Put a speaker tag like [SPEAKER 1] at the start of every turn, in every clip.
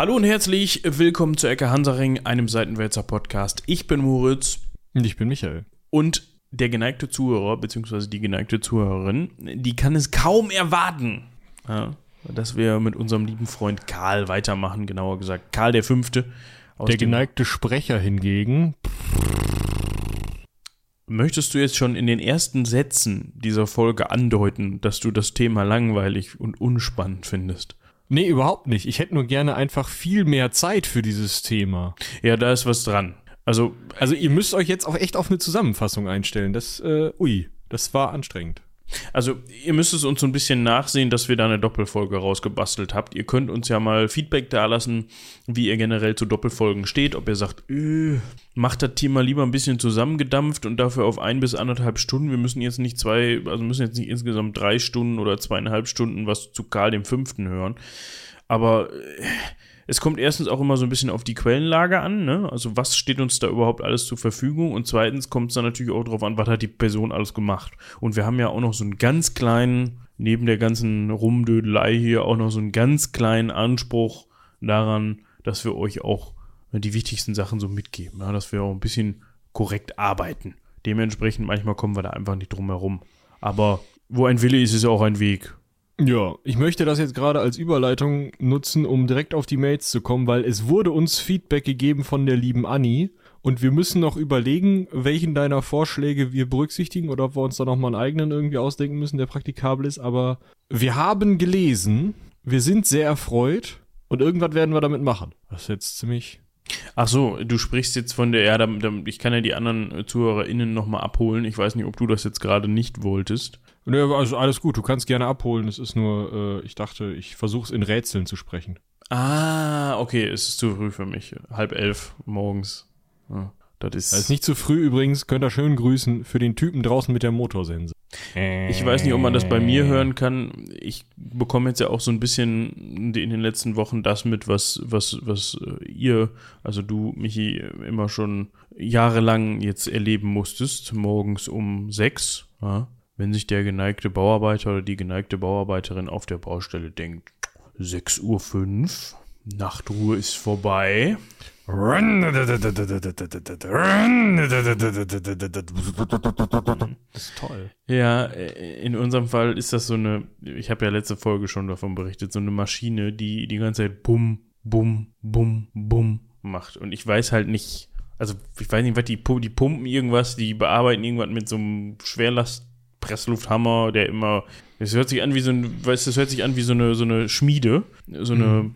[SPEAKER 1] Hallo und herzlich willkommen zu Ecke Hansaring, einem Seitenwälzer Podcast. Ich bin Moritz.
[SPEAKER 2] Und ich bin Michael.
[SPEAKER 1] Und der geneigte Zuhörer, beziehungsweise die geneigte Zuhörerin, die kann es kaum erwarten, ja, dass wir mit unserem lieben Freund Karl weitermachen, genauer gesagt Karl der Fünfte.
[SPEAKER 2] Der geneigte Sprecher hingegen.
[SPEAKER 1] Möchtest du jetzt schon in den ersten Sätzen dieser Folge andeuten, dass du das Thema langweilig und unspannend findest?
[SPEAKER 2] Nee, überhaupt nicht. Ich hätte nur gerne einfach viel mehr Zeit für dieses Thema.
[SPEAKER 1] Ja, da ist was dran. Also,
[SPEAKER 2] also ihr müsst euch jetzt auch echt auf eine Zusammenfassung einstellen. Das, äh, ui, das war anstrengend.
[SPEAKER 1] Also, ihr müsst es uns so ein bisschen nachsehen, dass wir da eine Doppelfolge rausgebastelt habt. Ihr könnt uns ja mal Feedback dalassen, wie ihr generell zu Doppelfolgen steht. Ob ihr sagt, äh, macht das mal lieber ein bisschen zusammengedampft und dafür auf ein bis anderthalb Stunden. Wir müssen jetzt nicht zwei, also müssen jetzt nicht insgesamt drei Stunden oder zweieinhalb Stunden was zu Karl dem Fünften hören. Aber äh, es kommt erstens auch immer so ein bisschen auf die Quellenlage an, ne? Also was steht uns da überhaupt alles zur Verfügung? Und zweitens kommt es dann natürlich auch darauf an, was hat die Person alles gemacht. Und wir haben ja auch noch so einen ganz kleinen, neben der ganzen Rumdödelei hier, auch noch so einen ganz kleinen Anspruch daran, dass wir euch auch die wichtigsten Sachen so mitgeben, ja? dass wir auch ein bisschen korrekt arbeiten. Dementsprechend manchmal kommen wir da einfach nicht drum herum. Aber wo ein Wille ist, ist auch ein Weg.
[SPEAKER 2] Ja, ich möchte das jetzt gerade als Überleitung nutzen, um direkt auf die Mails zu kommen, weil es wurde uns Feedback gegeben von der lieben Anni und wir müssen noch überlegen, welchen deiner Vorschläge wir berücksichtigen oder ob wir uns da nochmal einen eigenen irgendwie ausdenken müssen, der praktikabel ist. Aber wir haben gelesen, wir sind sehr erfreut und irgendwas werden wir damit machen. Das ist jetzt ziemlich
[SPEAKER 1] Ach so, du sprichst jetzt von der, ja, da, da, ich kann ja die anderen ZuhörerInnen nochmal abholen. Ich weiß nicht, ob du das jetzt gerade nicht wolltest.
[SPEAKER 2] Ne, also alles gut, du kannst gerne abholen. Es ist nur, äh, ich dachte, ich versuche es in Rätseln zu sprechen.
[SPEAKER 1] Ah, okay, es ist zu früh für mich. Halb elf morgens. Ja,
[SPEAKER 2] das ist. Das ist nicht zu früh übrigens, könnt ihr schön grüßen für den Typen draußen mit der Motorsense.
[SPEAKER 1] Ich weiß nicht, ob man das bei mir hören kann. Ich bekomme jetzt ja auch so ein bisschen in den letzten Wochen das mit, was, was, was äh, ihr, also du, Michi, immer schon jahrelang jetzt erleben musstest, morgens um sechs. Ja wenn sich der geneigte Bauarbeiter oder die geneigte Bauarbeiterin auf der Baustelle denkt, 6.05 Uhr, Nachtruhe ist vorbei. Das ist toll. Ja, in unserem Fall ist das so eine, ich habe ja letzte Folge schon davon berichtet, so eine Maschine, die die ganze Zeit bum, bum, bum, bum macht. Und ich weiß halt nicht, also ich weiß nicht, was die, die pumpen irgendwas, die bearbeiten irgendwas mit so einem Schwerlast Presslufthammer, der immer. Es hört sich an wie so ein, weißt das hört sich an wie so eine, so eine Schmiede. So eine. Mhm.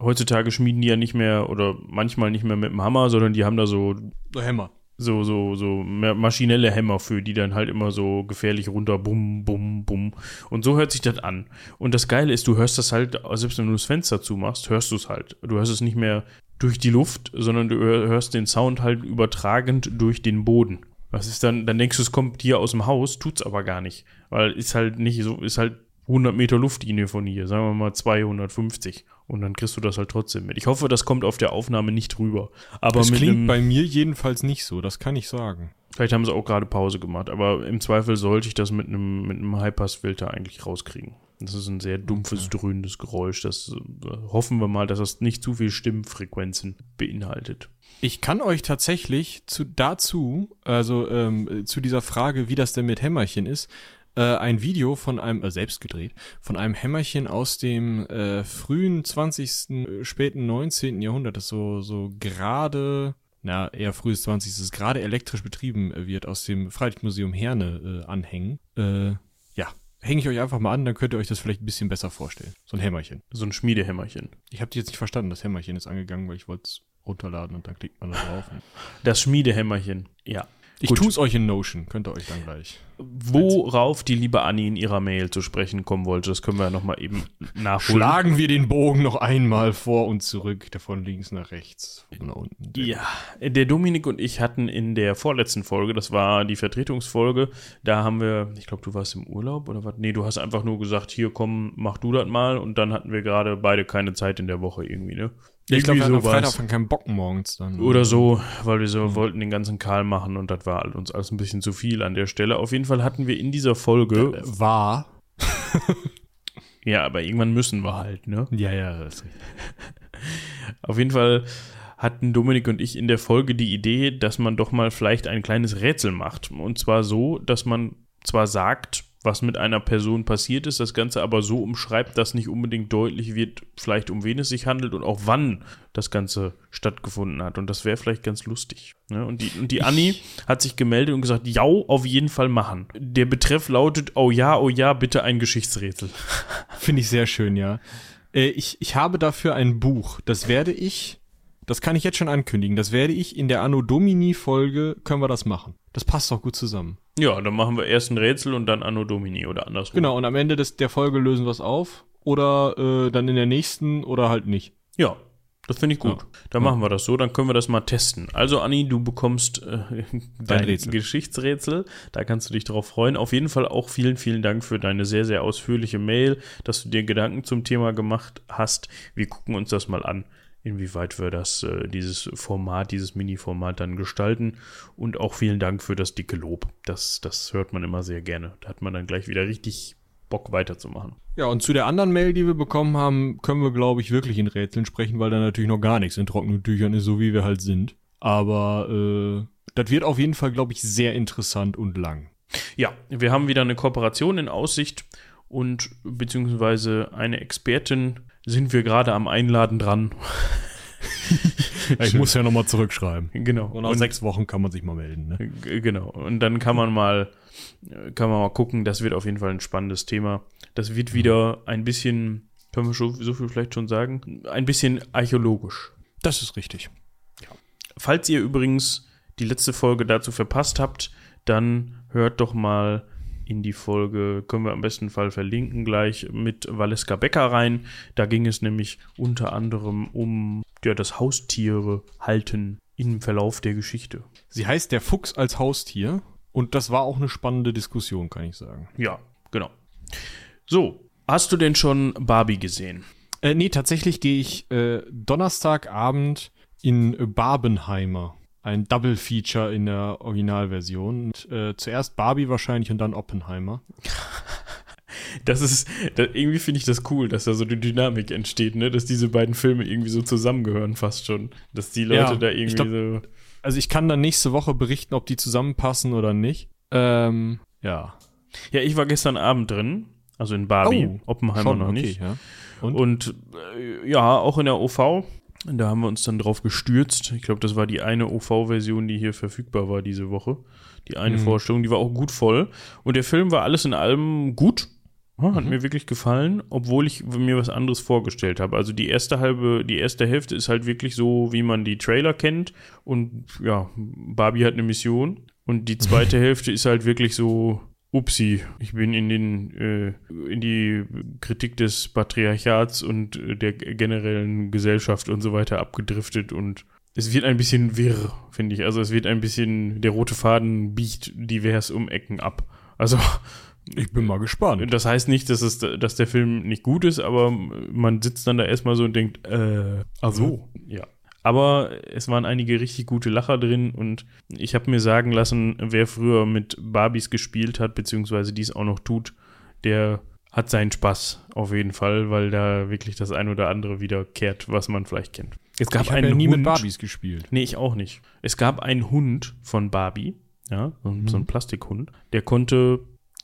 [SPEAKER 1] Heutzutage schmieden die ja nicht mehr oder manchmal nicht mehr mit dem Hammer, sondern die haben da so.
[SPEAKER 2] So Hämmer.
[SPEAKER 1] So, so, so maschinelle Hämmer für, die dann halt immer so gefährlich runter, bum, bum, bum. Und so hört sich das an. Und das Geile ist, du hörst das halt, selbst wenn du das Fenster zumachst, hörst du es halt. Du hörst es nicht mehr durch die Luft, sondern du hörst den Sound halt übertragend durch den Boden. Was ist dann, dann denkst du, es kommt hier aus dem Haus, tut's aber gar nicht. Weil ist halt nicht so, ist halt 100 Meter Luftlinie von hier, sagen wir mal 250. Und dann kriegst du das halt trotzdem mit. Ich hoffe, das kommt auf der Aufnahme nicht rüber. Aber
[SPEAKER 2] das klingt bei mir jedenfalls nicht so, das kann ich sagen.
[SPEAKER 1] Vielleicht haben sie auch gerade Pause gemacht, aber im Zweifel sollte ich das mit einem, mit einem Highpass-Filter eigentlich rauskriegen. Das ist ein sehr dumpfes, okay. dröhnendes Geräusch. Das äh, hoffen wir mal, dass das nicht zu viel Stimmfrequenzen beinhaltet.
[SPEAKER 2] Ich kann euch tatsächlich zu, dazu, also ähm, zu dieser Frage, wie das denn mit Hämmerchen ist, äh, ein Video von einem, äh, selbst gedreht, von einem Hämmerchen aus dem äh, frühen 20., äh, späten 19. Jahrhundert, das so, so gerade, na, eher frühes 20. das gerade elektrisch betrieben wird, aus dem Freilichtmuseum Herne äh, anhängen. Äh, ja, hänge ich euch einfach mal an, dann könnt ihr euch das vielleicht ein bisschen besser vorstellen. So ein Hämmerchen.
[SPEAKER 1] So ein Schmiedehämmerchen.
[SPEAKER 2] Ich habe die jetzt nicht verstanden, das Hämmerchen ist angegangen, weil ich wollte es runterladen und dann klickt man da drauf.
[SPEAKER 1] Das Schmiedehämmerchen, ja.
[SPEAKER 2] Ich tue es euch in Notion, könnt ihr euch dann gleich.
[SPEAKER 1] Worauf die liebe Annie in ihrer Mail zu sprechen kommen wollte, das können wir ja nochmal eben nachholen.
[SPEAKER 2] Schlagen wir den Bogen noch einmal vor und zurück, von links nach rechts, von
[SPEAKER 1] unten. Ja, der Dominik und ich hatten in der vorletzten Folge, das war die Vertretungsfolge, da haben wir, ich glaube, du warst im Urlaub oder was? Nee, du hast einfach nur gesagt, hier komm, mach du das mal und dann hatten wir gerade beide keine Zeit in der Woche irgendwie, ne?
[SPEAKER 2] Ja, ich glaube, wir hatten am Freitag von keinen Bock morgens dann.
[SPEAKER 1] Oder so, weil wir so mhm. wollten den ganzen Karl machen und das war halt uns alles ein bisschen zu viel an der Stelle. Auf jeden Fall hatten wir in dieser Folge.
[SPEAKER 2] Äh, war.
[SPEAKER 1] ja, aber irgendwann müssen wir halt, ne?
[SPEAKER 2] Ja, ja.
[SPEAKER 1] Auf jeden Fall hatten Dominik und ich in der Folge die Idee, dass man doch mal vielleicht ein kleines Rätsel macht. Und zwar so, dass man zwar sagt, was mit einer Person passiert ist, das Ganze aber so umschreibt, dass nicht unbedingt deutlich wird, vielleicht um wen es sich handelt und auch wann das Ganze stattgefunden hat. Und das wäre vielleicht ganz lustig. Ne? Und die, und die Anni hat sich gemeldet und gesagt, ja, auf jeden Fall machen. Der Betreff lautet, oh ja, oh ja, bitte ein Geschichtsrätsel.
[SPEAKER 2] Finde ich sehr schön, ja. Äh, ich, ich habe dafür ein Buch. Das werde ich, das kann ich jetzt schon ankündigen, das werde ich in der Anno Domini Folge, können wir das machen. Das passt doch gut zusammen.
[SPEAKER 1] Ja, dann machen wir erst ein Rätsel und dann Anno Domini oder andersrum.
[SPEAKER 2] Genau, und am Ende des, der Folge lösen wir es auf. Oder äh, dann in der nächsten oder halt nicht.
[SPEAKER 1] Ja, das finde ich gut.
[SPEAKER 2] Ja.
[SPEAKER 1] Dann
[SPEAKER 2] Ja.
[SPEAKER 1] machen wir das so, dann können wir das mal testen. Also, Anni, du bekommst äh, dein
[SPEAKER 2] Rätsel.
[SPEAKER 1] Geschichtsrätsel. Da kannst du dich drauf freuen. Auf jeden Fall auch vielen, vielen Dank für deine sehr, sehr ausführliche Mail, dass du dir Gedanken zum Thema gemacht hast. Wir gucken uns das mal an, inwieweit wir das, äh, dieses Format, dieses Mini-Format dann gestalten. Und auch vielen Dank für das dicke Lob. Das, das hört man immer sehr gerne. Da hat man dann gleich wieder richtig Bock weiterzumachen.
[SPEAKER 2] Ja, und zu der anderen Mail, die wir bekommen haben, können wir, glaube ich, wirklich in Rätseln sprechen, weil da natürlich noch gar nichts in trockenen Tüchern ist, so wie wir halt sind. Aber äh, das wird auf jeden Fall, glaube ich, sehr interessant und lang.
[SPEAKER 1] Ja, wir haben wieder eine Kooperation in Aussicht und beziehungsweise eine Expertin sind wir gerade am Einladen dran.
[SPEAKER 2] Ich
[SPEAKER 1] Schön.
[SPEAKER 2] muss ja nochmal zurückschreiben.
[SPEAKER 1] Genau.
[SPEAKER 2] Und nach sechs Wochen kann man sich mal melden. Ne?
[SPEAKER 1] Genau. Und dann kann man mal, kann man mal gucken. Das wird auf jeden Fall ein spannendes Thema. Das wird wieder ein bisschen, können wir schon, so viel vielleicht schon sagen, ein bisschen archäologisch.
[SPEAKER 2] Das ist richtig.
[SPEAKER 1] Falls ihr übrigens die letzte Folge dazu verpasst habt, dann hört doch mal in die Folge, können wir am besten Fall verlinken gleich, mit Valeska Becker rein. Da ging es nämlich unter anderem um ja, das Haustiere halten im Verlauf der Geschichte.
[SPEAKER 2] Sie heißt der Fuchs als Haustier. Und das war auch eine spannende Diskussion, kann ich sagen.
[SPEAKER 1] Ja, genau. So, hast du denn schon Barbie gesehen?
[SPEAKER 2] Äh, nee, tatsächlich gehe ich äh, Donnerstagabend in Barbenheimer. Ein Double Feature in der Originalversion. Und, äh, zuerst Barbie wahrscheinlich und dann Oppenheimer.
[SPEAKER 1] Das ist, da, irgendwie finde ich das cool, dass da so eine Dynamik entsteht, ne? Dass diese beiden Filme irgendwie so zusammengehören fast schon. Dass die Leute
[SPEAKER 2] Ja,
[SPEAKER 1] da irgendwie
[SPEAKER 2] glaub-
[SPEAKER 1] so.
[SPEAKER 2] Also ich kann dann nächste Woche berichten, ob die zusammenpassen oder nicht. Ähm, ja.
[SPEAKER 1] Ja, ich war gestern Abend drin, also in Barbie,
[SPEAKER 2] Oh,
[SPEAKER 1] Oppenheimer
[SPEAKER 2] Schon,
[SPEAKER 1] noch
[SPEAKER 2] okay,
[SPEAKER 1] nicht.
[SPEAKER 2] ja. Und?
[SPEAKER 1] Und äh, ja, auch in der OV. Da haben wir uns dann drauf gestürzt. Ich glaube, das war die eine OV-Version, die hier verfügbar war diese Woche. Die eine
[SPEAKER 2] Mhm.
[SPEAKER 1] Vorstellung, die war auch gut voll. Und der Film war alles in allem gut. Hat
[SPEAKER 2] Mhm.
[SPEAKER 1] mir wirklich gefallen, obwohl ich mir was anderes vorgestellt habe. Also die erste halbe, die erste Hälfte ist halt wirklich so, wie man die Trailer kennt. Und ja, Barbie hat eine Mission. Und die zweite Hälfte ist halt wirklich so, upsi, ich bin in den, äh, in die Kritik des Patriarchats und äh, der generellen Gesellschaft und so weiter abgedriftet und es wird ein bisschen wirr, finde ich. Also es wird ein bisschen, der rote Faden biegt divers um Ecken ab. Also
[SPEAKER 2] ich bin mal gespannt.
[SPEAKER 1] das heißt nicht, dass, es, dass der Film nicht gut ist, aber man sitzt dann da erstmal so und denkt, äh, also, ja. Aber es waren einige richtig gute Lacher drin und ich habe mir sagen lassen, wer früher mit Barbies gespielt hat, beziehungsweise dies auch noch tut, der hat seinen Spaß auf jeden Fall, weil da wirklich das ein oder andere wiederkehrt, was man vielleicht kennt. Es gab
[SPEAKER 2] ich
[SPEAKER 1] einen
[SPEAKER 2] ja nie
[SPEAKER 1] Hund,
[SPEAKER 2] mit Barbies gespielt.
[SPEAKER 1] Nee, ich auch nicht. Es gab einen Hund von Barbie, ja, so, ein- so ein Plastikhund, der konnte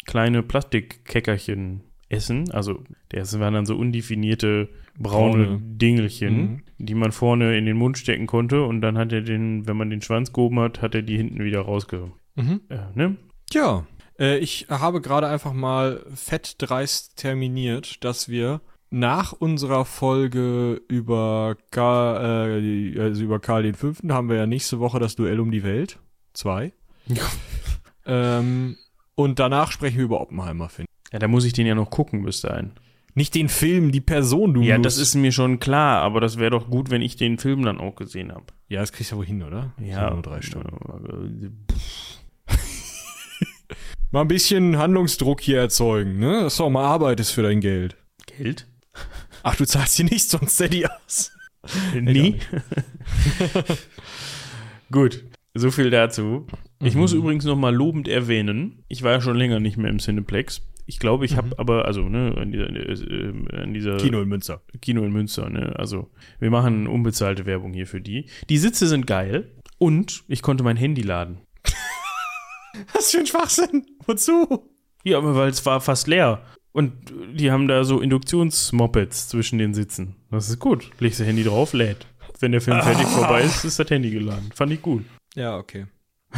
[SPEAKER 1] kleine Plastikkeckerchen essen. Also, das waren dann so undefinierte braune,
[SPEAKER 2] Braune.
[SPEAKER 1] Dingelchen,
[SPEAKER 2] Mhm.
[SPEAKER 1] die man vorne in den Mund stecken konnte und dann hat er den, wenn man den Schwanz gehoben hat, hat er die hinten wieder rausgehoben.
[SPEAKER 2] Mhm.
[SPEAKER 1] Äh, ne?
[SPEAKER 2] Ja, äh, ich habe gerade einfach mal fettdreist terminiert, dass wir nach unserer Folge über Karl, äh, also über Karl den Fünften haben wir ja nächste Woche das Duell um die Welt. Zwei.
[SPEAKER 1] Ja.
[SPEAKER 2] Ähm, und danach sprechen wir über Oppenheimer, finde ich.
[SPEAKER 1] Ja, da muss ich den ja noch gucken bis dahin.
[SPEAKER 2] Nicht den Film, die Person, du
[SPEAKER 1] Ja,
[SPEAKER 2] musst-
[SPEAKER 1] das ist mir schon klar, aber das wäre doch gut, wenn ich den Film dann auch gesehen habe.
[SPEAKER 2] Ja, das kriegst du ja wohl hin, oder? Das
[SPEAKER 1] Ja,
[SPEAKER 2] nur drei Stunden. Mal ein bisschen Handlungsdruck hier erzeugen, ne? Das ist auch mal Arbeit ist für dein Geld.
[SPEAKER 1] Geld?
[SPEAKER 2] Ach, du zahlst hier nicht sonst Steady aus.
[SPEAKER 1] Nie. Gut, so viel dazu. Ich muss übrigens noch mal lobend erwähnen, ich war ja schon länger nicht mehr im Cineplex. Ich glaube, ich habe aber, also, ne, an dieser, äh, an dieser
[SPEAKER 2] Kino in Münster.
[SPEAKER 1] Kino in Münster, ne? Also, wir machen unbezahlte Werbung hier für die. Die Sitze sind geil und ich konnte mein Handy laden.
[SPEAKER 2] Was für ein Schwachsinn. Wozu?
[SPEAKER 1] Ja, aber weil es war fast leer. Und die haben da so Induktionsmopeds zwischen den Sitzen. Das ist gut. Legst das Handy drauf, lädt. Wenn der Film fertig vorbei ist, ist das Handy geladen. Fand ich gut.
[SPEAKER 2] Ja, okay.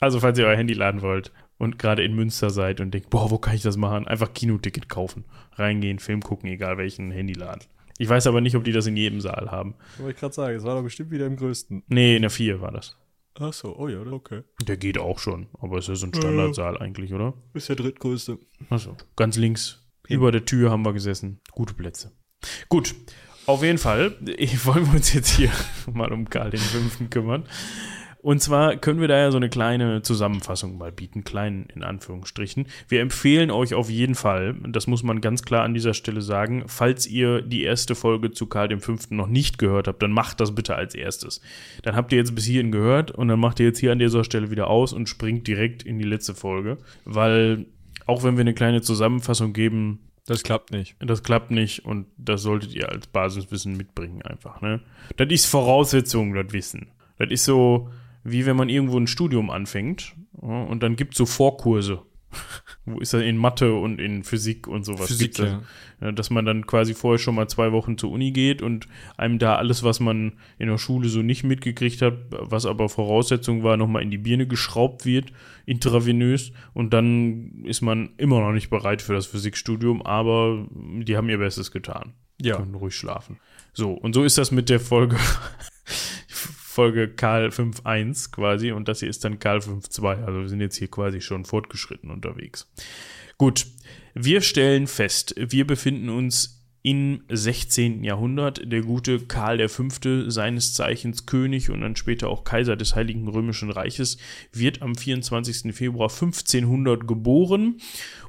[SPEAKER 1] Also, falls ihr euer Handy laden wollt und gerade in Münster seid und denkt, boah, wo kann ich das machen? Einfach Kinoticket kaufen. Reingehen, Film gucken, egal welchen Handy laden. Ich weiß aber nicht, ob die das in jedem Saal haben.
[SPEAKER 2] Wollte ich gerade sagen, es war doch bestimmt wieder im größten.
[SPEAKER 1] Nee, in der 4 war das.
[SPEAKER 2] Ach so, oh ja, okay.
[SPEAKER 1] Der geht auch schon, aber es ist ein Standardsaal eigentlich, oder?
[SPEAKER 2] Ist der drittgrößte.
[SPEAKER 1] Achso, ganz links. Über der Tür haben wir gesessen. Gute Plätze. Gut, auf jeden Fall ich, wollen wir uns jetzt hier mal um Karl den Fünften kümmern. Und zwar können wir da ja so eine kleine Zusammenfassung mal bieten, klein in Anführungsstrichen. Wir empfehlen euch auf jeden Fall, das muss man ganz klar an dieser Stelle sagen, falls ihr die erste Folge zu Karl dem Fünften noch nicht gehört habt, dann macht das bitte als erstes. Dann habt ihr jetzt bis hierhin gehört und dann macht ihr jetzt hier an dieser Stelle wieder aus und springt direkt in die letzte Folge, weil auch wenn wir eine kleine Zusammenfassung geben,
[SPEAKER 2] Das klappt nicht.
[SPEAKER 1] das klappt nicht und das solltet ihr als Basiswissen mitbringen einfach, ne? Das ist Voraussetzung, das Wissen. Das ist so, wie wenn man irgendwo ein Studium anfängt und dann gibt so Vorkurse. Wo ist das in Mathe und in Physik und sowas?
[SPEAKER 2] Physik?
[SPEAKER 1] Ja, dass man dann quasi vorher schon mal zwei Wochen zur Uni geht und einem da alles, was man in der Schule so nicht mitgekriegt hat, was aber Voraussetzung war, nochmal in die Birne geschraubt wird, intravenös. Und dann ist man immer noch nicht bereit für das Physikstudium, aber die haben ihr Bestes getan.
[SPEAKER 2] Ja.
[SPEAKER 1] Können ruhig schlafen. So, und so ist das mit der Folge. Folge Karl 5.1 quasi und das hier ist dann Karl 5.2. Also wir sind jetzt hier quasi schon fortgeschritten unterwegs. Gut, wir stellen fest, wir befinden uns im 16. Jahrhundert. Der gute Karl V., seines Zeichens König und dann später auch Kaiser des Heiligen Römischen Reiches, wird am 24. Februar 1500 geboren.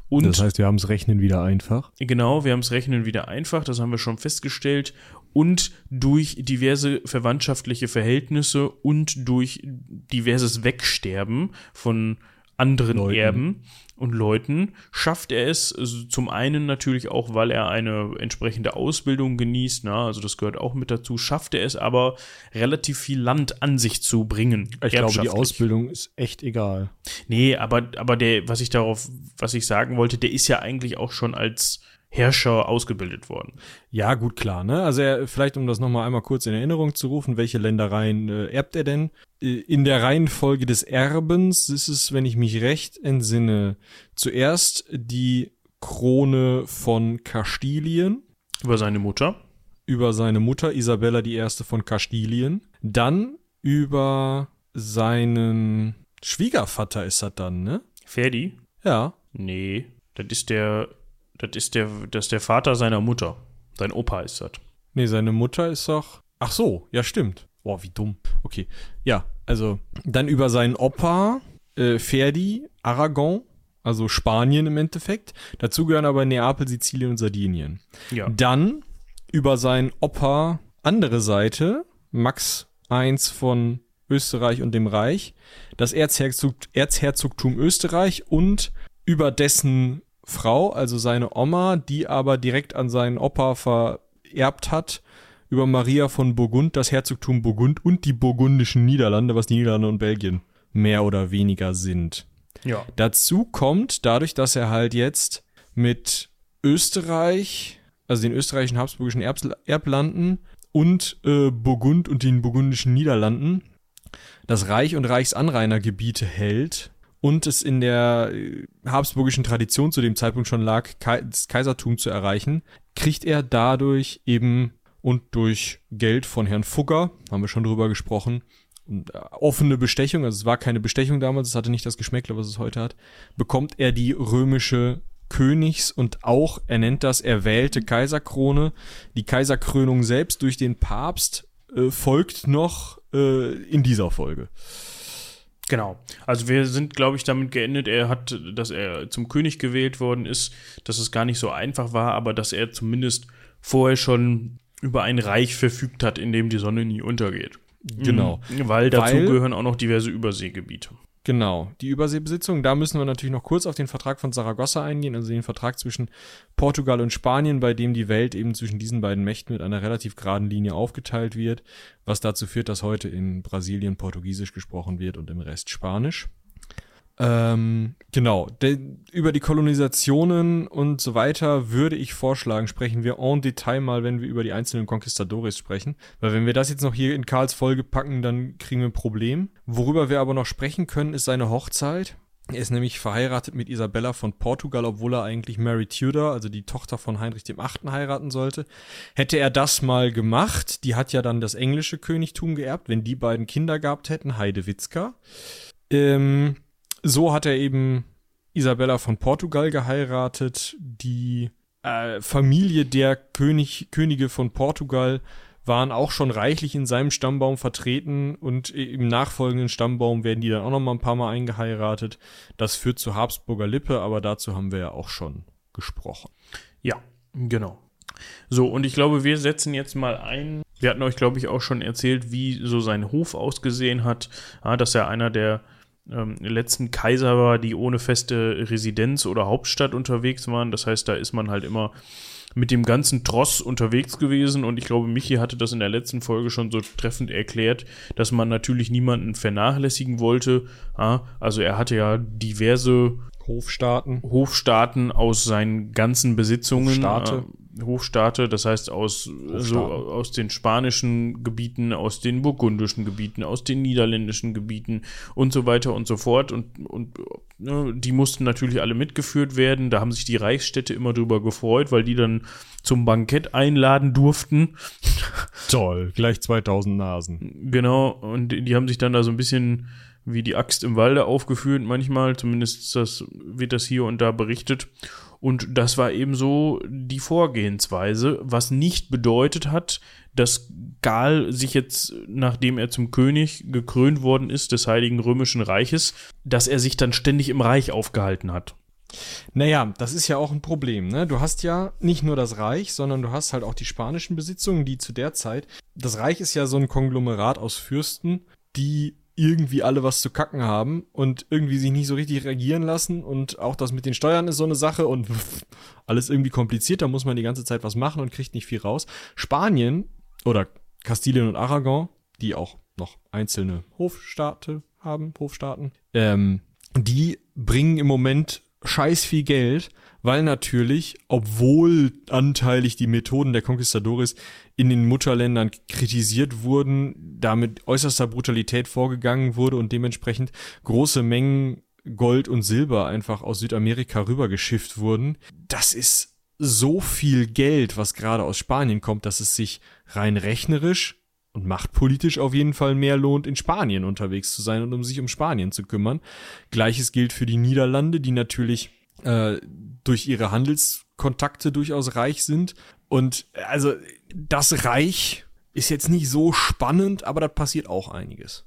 [SPEAKER 1] Und
[SPEAKER 2] Das heißt, wir haben das Rechnen wieder einfach.
[SPEAKER 1] Genau, wir haben das Rechnen wieder einfach, das haben wir schon festgestellt. Und durch diverse verwandtschaftliche Verhältnisse und durch diverses Wegsterben von anderen
[SPEAKER 2] Leuten.
[SPEAKER 1] Erben und Leuten schafft er es also zum einen natürlich auch, weil er eine entsprechende Ausbildung genießt, na, also das gehört auch mit dazu, schafft er es aber relativ viel Land an sich zu bringen.
[SPEAKER 2] Ich glaube, die. Ausbildung ist echt egal.
[SPEAKER 1] Nee, aber, aber der, was ich darauf, was ich sagen wollte, der ist ja eigentlich auch schon als Herrscher ausgebildet worden.
[SPEAKER 2] Ja, gut, klar, ne? Also er, vielleicht, um das nochmal einmal kurz in Erinnerung zu rufen, welche Ländereien äh, erbt er denn? Äh, In der Reihenfolge des Erbens ist es, wenn ich mich recht entsinne, zuerst die Krone von Kastilien
[SPEAKER 1] Über seine Mutter.
[SPEAKER 2] über seine Mutter Isabella I. von Kastilien, dann über seinen Schwiegervater ist das dann, ne?
[SPEAKER 1] Ferdi?
[SPEAKER 2] Ja.
[SPEAKER 1] Nee, das ist der, das ist der, das ist der Vater seiner Mutter. Sein Opa ist das.
[SPEAKER 2] Nee, seine Mutter ist doch. Ach so, ja, stimmt. Boah, wie dumm. Okay. Ja, also dann über seinen Opa, äh, Ferdi, Aragon, also Spanien im Endeffekt. Dazu gehören aber Neapel, Sizilien und Sardinien.
[SPEAKER 1] Ja.
[SPEAKER 2] Dann über seinen Opa, andere Seite, Max I von Österreich und dem Reich, das Erzherzog, Erzherzogtum Österreich und über dessen Frau, also seine Oma, die aber direkt an seinen Opa vererbt hat, über Maria von Burgund, das Herzogtum Burgund und die burgundischen Niederlande, was die Niederlande und Belgien mehr oder weniger sind.
[SPEAKER 1] Ja.
[SPEAKER 2] Dazu kommt, dadurch, dass er halt jetzt mit Österreich, also den österreichischen habsburgischen Erbs Erblanden und äh, Burgund und den burgundischen Niederlanden das Reich und Reichsanrainergebiete hält und es in der äh, habsburgischen Tradition zu dem Zeitpunkt schon lag, das Kaisertum zu erreichen, kriegt er dadurch eben und durch Geld von Herrn Fugger, haben wir schon drüber gesprochen, äh, offene Bestechung, also es war keine Bestechung damals, es hatte nicht das Geschmäckle, was es heute hat, bekommt er die römische Königs- und auch, er nennt das erwählte Kaiserkrone. Die Kaiserkrönung selbst durch den Papst äh, folgt noch äh, in dieser Folge.
[SPEAKER 1] Genau. Also wir sind, glaube ich, damit geendet, er hat, dass er zum König gewählt worden ist, dass es gar nicht so einfach war, aber dass er zumindest vorher schon über ein Reich verfügt hat, in dem die Sonne nie untergeht.
[SPEAKER 2] Genau.
[SPEAKER 1] Mhm. Weil dazu
[SPEAKER 2] Weil-
[SPEAKER 1] gehören auch noch diverse Überseegebiete.
[SPEAKER 2] Genau, die Überseebesitzung. Da müssen wir natürlich noch kurz auf den Vertrag von Saragossa eingehen, also den Vertrag zwischen Portugal und Spanien, bei dem die Welt eben zwischen diesen beiden Mächten mit einer relativ geraden Linie aufgeteilt wird, was dazu führt, dass heute in Brasilien Portugiesisch gesprochen wird und im Rest Spanisch. Ähm, genau, de, über die Kolonisationen und so weiter würde ich vorschlagen, sprechen wir en Detail mal, wenn wir über die einzelnen Conquistadores sprechen. Weil wenn wir das jetzt noch hier in Karls Folge packen, dann kriegen wir ein Problem. Worüber wir aber noch sprechen können, ist seine Hochzeit. Er ist nämlich verheiratet mit Isabella von Portugal, obwohl er eigentlich Mary Tudor, also die Tochter von Heinrich VIII., heiraten sollte. Hätte er das mal gemacht, die hat ja dann das englische Königtum geerbt, wenn die beiden Kinder gehabt hätten, Heidewitzka. Ähm, so hat er eben Isabella von Portugal geheiratet. Die äh, Familie der König, Könige von Portugal waren auch schon reichlich in seinem Stammbaum vertreten und im nachfolgenden Stammbaum werden die dann auch noch mal ein paar Mal eingeheiratet. Das führt zu Habsburger Lippe, aber dazu haben wir ja auch schon gesprochen.
[SPEAKER 1] Ja, genau. So, und ich glaube, wir setzen jetzt mal ein. Wir hatten euch, glaube ich, auch schon erzählt, wie so sein Hof ausgesehen hat. Ja, dass er einer der ähm, letzten Kaiser war, die ohne feste Residenz oder Hauptstadt unterwegs waren. Das heißt, da ist man halt immer mit dem ganzen Tross unterwegs gewesen und ich glaube, Michi hatte das in der letzten Folge schon so treffend erklärt, dass man natürlich niemanden vernachlässigen wollte. Also er hatte ja diverse
[SPEAKER 2] Hofstaaten.
[SPEAKER 1] Hofstaaten aus seinen ganzen Besitzungen.
[SPEAKER 2] Hofstaate.
[SPEAKER 1] Hofstaate, das heißt aus, so, aus den spanischen Gebieten, aus den burgundischen Gebieten, aus den niederländischen Gebieten und so weiter und so fort. Und, und ne, die mussten natürlich alle mitgeführt werden. Da haben sich die Reichsstädte immer drüber gefreut, weil die dann zum Bankett einladen durften.
[SPEAKER 2] Toll, gleich 2000 Nasen.
[SPEAKER 1] Genau, und die haben sich dann da so ein bisschen wie die Axt im Walde aufgeführt, manchmal, zumindest das, wird das hier und da berichtet. Und das war eben so die Vorgehensweise, was nicht bedeutet hat, dass Gal sich jetzt, nachdem er zum König gekrönt worden ist des Heiligen Römischen Reiches, dass er sich dann ständig im Reich aufgehalten hat.
[SPEAKER 2] Naja, das ist ja auch ein Problem. Ne? Du hast ja nicht nur das Reich, sondern du hast halt auch die spanischen Besitzungen, die zu der Zeit. Das Reich ist ja so ein Konglomerat aus Fürsten, die irgendwie alle was zu kacken haben und irgendwie sich nicht so richtig reagieren lassen und auch das mit den Steuern ist so eine Sache und alles irgendwie kompliziert, da muss man die ganze Zeit was machen und kriegt nicht viel raus. Spanien oder Kastilien und Aragon, die auch noch einzelne Hofstaate haben, Hofstaaten, ähm, die bringen im Moment scheiß viel Geld, weil natürlich, obwohl anteilig die Methoden der Conquistadores in den Mutterländern kritisiert wurden, damit äußerster Brutalität vorgegangen wurde und dementsprechend große Mengen Gold und Silber einfach aus Südamerika rübergeschifft wurden. Das ist so viel Geld, was gerade aus Spanien kommt, dass es sich rein rechnerisch und machtpolitisch auf jeden Fall mehr lohnt, in Spanien unterwegs zu sein und um sich um Spanien zu kümmern. Gleiches gilt für die Niederlande, die natürlich äh, durch ihre Handelskontakte durchaus reich sind. Und also das Reich ist jetzt nicht so spannend, aber da passiert auch einiges.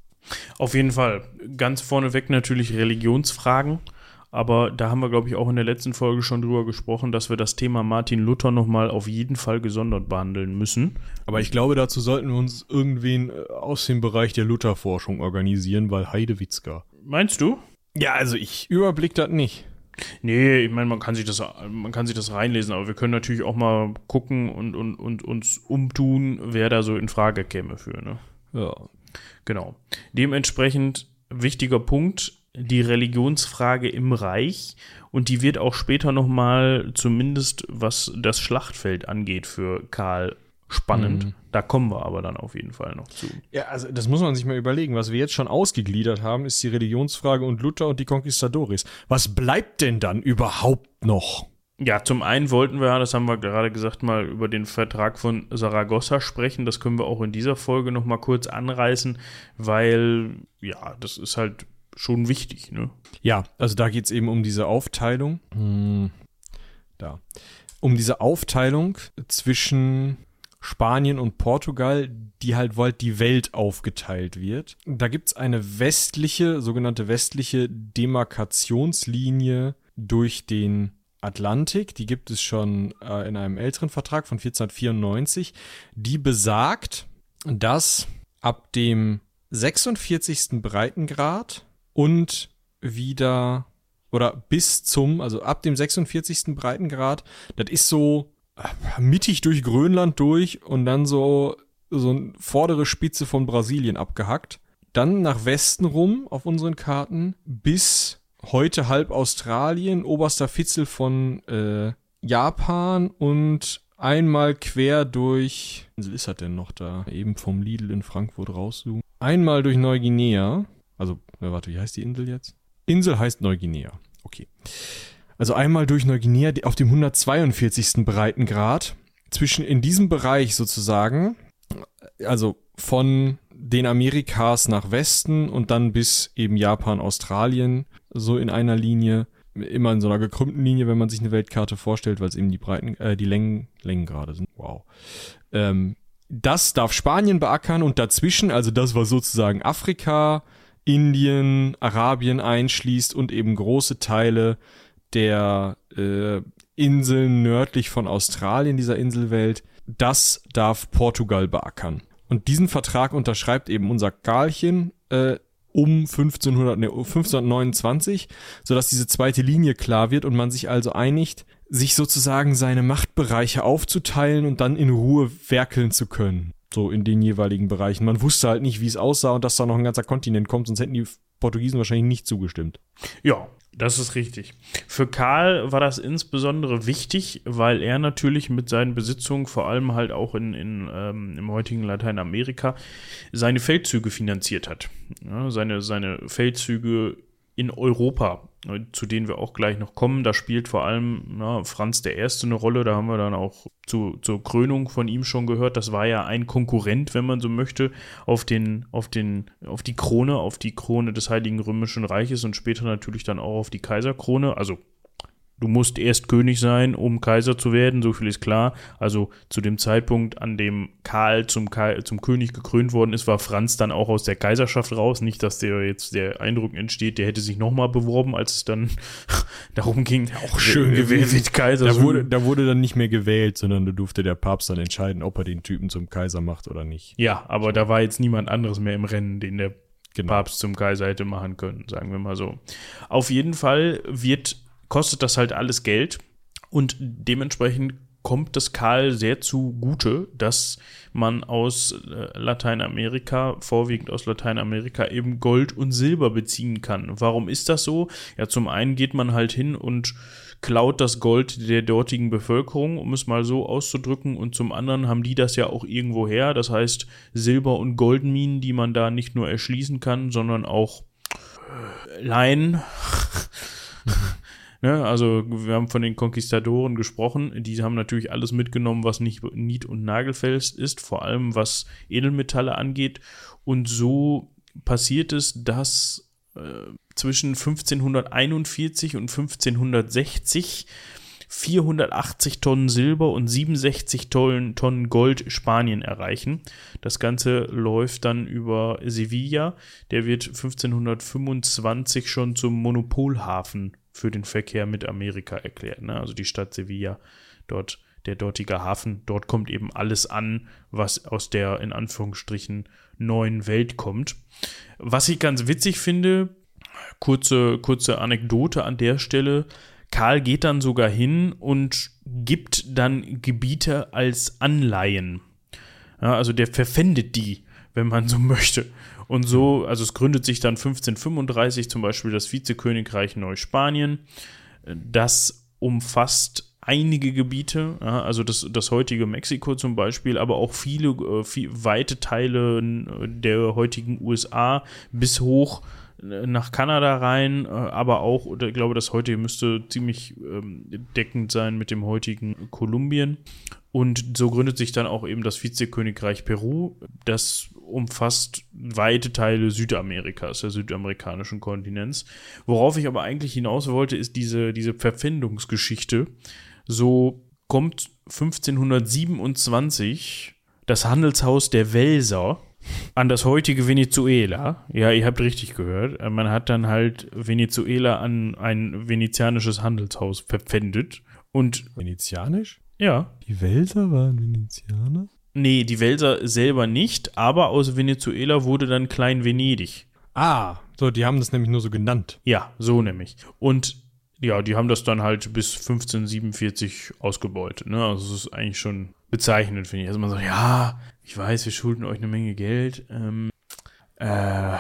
[SPEAKER 1] Auf jeden Fall. Ganz vorneweg natürlich Religionsfragen. Aber da haben wir, glaube ich, auch in der letzten Folge schon drüber gesprochen, dass wir das Thema Martin Luther nochmal auf jeden Fall gesondert behandeln müssen.
[SPEAKER 2] Aber ich glaube, dazu sollten wir uns irgendwen äh, aus dem Bereich der Lutherforschung organisieren, weil Heidewitzka.
[SPEAKER 1] Meinst du?
[SPEAKER 2] Ja, also ich überblick das nicht.
[SPEAKER 1] Nee, ich meine, man kann sich das, man kann sich das reinlesen, aber wir können natürlich auch mal gucken und, und, und uns umtun, wer da so in Frage käme für, ne?
[SPEAKER 2] Ja.
[SPEAKER 1] Genau. Dementsprechend wichtiger Punkt, die Religionsfrage im Reich und die wird auch später nochmal, zumindest was das Schlachtfeld angeht, für Karl spannend. Mhm. Da kommen wir aber dann auf jeden Fall noch zu.
[SPEAKER 2] Ja, also das muss man sich mal überlegen. Was wir jetzt schon ausgegliedert haben, ist die Religionsfrage und Luther und die Conquistadores. Was bleibt denn dann überhaupt noch?
[SPEAKER 1] Ja, zum einen wollten wir, das haben wir gerade gesagt, mal über den Vertrag von Saragossa sprechen. Das können wir auch in dieser Folge noch mal kurz anreißen, weil, ja, das ist halt schon wichtig, ne?
[SPEAKER 2] Ja, also da geht es eben um diese Aufteilung. Hm, da. Um diese Aufteilung zwischen Spanien und Portugal, die halt wollt die Welt aufgeteilt wird. Da gibt's eine westliche, sogenannte westliche Demarkationslinie durch den Atlantik, die gibt es schon äh, in einem älteren Vertrag von 1494, die besagt, dass ab dem 46. Breitengrad und wieder oder bis zum, also ab dem 46. Breitengrad, das ist so äh, mittig durch Grönland durch und dann so, so eine vordere Spitze von Brasilien abgehackt. Dann nach Westen rum auf unseren Karten bis heute halb Australien, oberster Fitzel von äh, Japan und einmal quer durch, was ist das denn noch da? Eben vom Lidl in Frankfurt rauszoomen. Einmal durch Neuguinea. Also, warte, wie heißt die Insel jetzt? Insel heißt Neuguinea. Okay. Also einmal durch Neuguinea auf dem 142. Breitengrad. Zwischen in diesem Bereich sozusagen, also von den Amerikas nach Westen und dann bis eben Japan, Australien, so in einer Linie, immer in so einer gekrümmten Linie, wenn man sich eine Weltkarte vorstellt, weil es eben die Breiten, äh, die Längen, Längengrade sind. Wow. Ähm, das darf Spanien beackern und dazwischen, also das war sozusagen Afrika, Indien, Arabien einschließt und eben große Teile der äh, Inseln nördlich von Australien, dieser Inselwelt, das darf Portugal beackern. Und diesen Vertrag unterschreibt eben unser Karlchen äh, um 1500, ne, 1529, sodass diese zweite Linie klar wird und man sich also einigt, sich sozusagen seine Machtbereiche aufzuteilen und dann in Ruhe werkeln zu können. So in den jeweiligen Bereichen. Man wusste halt nicht, wie es aussah und dass da noch ein ganzer Kontinent kommt, sonst hätten die Portugiesen wahrscheinlich nicht zugestimmt.
[SPEAKER 1] Ja, das ist richtig. Für Karl war das insbesondere wichtig, weil er natürlich mit seinen Besitzungen, vor allem halt auch in, in ähm, im heutigen Lateinamerika, seine Feldzüge finanziert hat. Ja, seine, seine Feldzüge in Europa, zu denen wir auch gleich noch kommen. Da spielt vor allem na, Franz I. eine Rolle. Da haben wir dann auch zu, zur Krönung von ihm schon gehört. Das war ja ein Konkurrent, wenn man so möchte, auf, den, auf, den, auf die Krone, auf die Krone des Heiligen Römischen Reiches und später natürlich dann auch auf die Kaiserkrone. Also Du musst erst König sein, um Kaiser zu werden, so viel ist klar. Also zu dem Zeitpunkt, an dem Karl zum, Ka zum König gekrönt worden ist, war Franz dann auch aus der Kaiserschaft raus. Nicht, dass der jetzt der Eindruck entsteht, der hätte sich nochmal beworben, als es dann darum ging.
[SPEAKER 2] Auch schön gewählt wird Kaiser. Da wurde, da wurde dann nicht mehr gewählt, sondern da durfte der Papst dann entscheiden, ob er den Typen zum Kaiser macht oder nicht.
[SPEAKER 1] Ja, aber da war jetzt niemand anderes mehr im Rennen, den der genau. Papst zum Kaiser hätte machen können, sagen wir mal so. Auf jeden Fall wird kostet das halt alles Geld und dementsprechend kommt es Karl sehr zugute, dass man aus äh, Lateinamerika, vorwiegend aus Lateinamerika, eben Gold und Silber beziehen kann. Warum ist das so? Ja, zum einen geht man halt hin und klaut das Gold der dortigen Bevölkerung, um es mal so auszudrücken, und zum anderen haben die das ja auch irgendwo her. Das heißt, Silber- und Goldminen, die man da nicht nur erschließen kann, sondern auch leihen. Ne? Also wir haben von den Konquistadoren gesprochen. Die haben natürlich alles mitgenommen, was nicht nied- und nagelfest ist, vor allem was Edelmetalle angeht. Und so passiert es, dass äh, zwischen 1541 und 1560 480 Tonnen Silber und 67 Tonnen, Tonnen Gold Spanien erreichen. Das Ganze läuft dann über Sevilla. Der wird 1525 schon zum Monopolhafen für den Verkehr mit Amerika erklärt. Ne? Also die Stadt Sevilla, dort der dortige Hafen, dort kommt eben alles an, was aus der in Anführungsstrichen neuen Welt kommt. Was ich ganz witzig finde, kurze, kurze Anekdote an der Stelle, Karl geht dann sogar hin und gibt dann Gebiete als Anleihen. Ja, also der verpfändet die, wenn man so möchte. Und so, also es gründet sich dann 1535 zum Beispiel das Vizekönigreich Neuspanien. Das umfasst einige Gebiete, also das, das heutige Mexiko zum Beispiel, aber auch viele, äh, viel, weite Teile der heutigen USA bis hoch äh, nach Kanada rein, äh, aber auch, ich glaube, das heutige müsste ziemlich ähm, deckend sein mit dem heutigen Kolumbien. Und so gründet sich dann auch eben das Vizekönigreich Peru. Das umfasst weite Teile Südamerikas, der südamerikanischen Kontinents. Worauf ich aber eigentlich hinaus wollte, ist diese, diese Verpfändungsgeschichte. So kommt 1527 das Handelshaus der Welser an das heutige Venezuela. Ja, ihr habt richtig gehört. Man hat dann halt Venezuela an ein venezianisches Handelshaus verpfändet. Und
[SPEAKER 2] Venezianisch?
[SPEAKER 1] Ja.
[SPEAKER 2] Die Welser waren Venezianer?
[SPEAKER 1] Nee, die Welser selber nicht, aber aus Venezuela wurde dann Klein Venedig.
[SPEAKER 2] Ah, So, die haben das nämlich nur so genannt.
[SPEAKER 1] Ja, so nämlich. Und ja, die haben das dann halt bis 1547 ausgebeutet. Ne? Also das ist eigentlich schon bezeichnend, finde ich. Also man sagt, ja, ich weiß, wir schulden euch eine Menge Geld. Ähm, äh,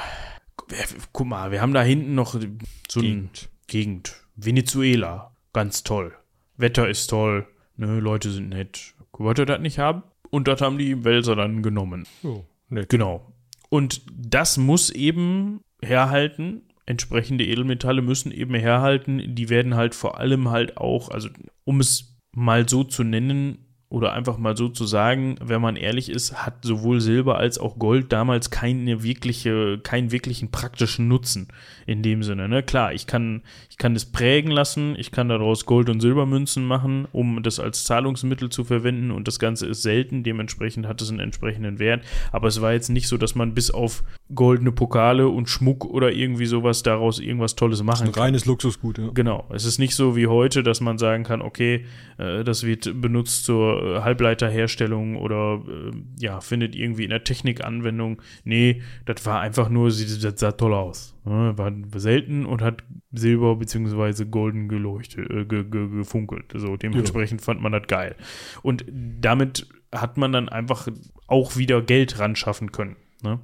[SPEAKER 1] guck mal, wir haben da hinten noch so eine Gegend. Venezuela. Ganz toll. Wetter ist toll. Ne, Leute sind nett. Wollt ihr das nicht haben? Und das haben die Welser dann genommen.
[SPEAKER 2] Oh, nett.
[SPEAKER 1] Genau. Und das muss eben herhalten. Entsprechende Edelmetalle müssen eben herhalten. Die werden halt vor allem halt auch, also um es mal so zu nennen, oder einfach mal so zu sagen, wenn man ehrlich ist, hat sowohl Silber als auch Gold damals keine wirkliche, keinen wirklichen praktischen Nutzen in dem Sinne. Ne? Klar, ich kann, ich kann das prägen lassen, ich kann daraus Gold- und Silbermünzen machen, um das als Zahlungsmittel zu verwenden und das Ganze ist selten, dementsprechend hat es einen entsprechenden Wert. Aber es war jetzt nicht so, dass man bis auf goldene Pokale und Schmuck oder irgendwie sowas daraus irgendwas Tolles machen
[SPEAKER 2] Ein reines Luxusgut, ja.
[SPEAKER 1] Genau. Es ist nicht so wie heute, dass man sagen kann, okay, äh, das wird benutzt zur äh, Halbleiterherstellung oder äh, ja, findet irgendwie in der Technik Anwendung. Nee, das war einfach nur, das sah toll aus. Ne? War selten und hat Silber bzw. golden geleuchtet, äh, ge, ge, gefunkelt. So, dementsprechend ja. fand man das geil. Und damit hat man dann einfach auch wieder Geld ran schaffen können. Ne?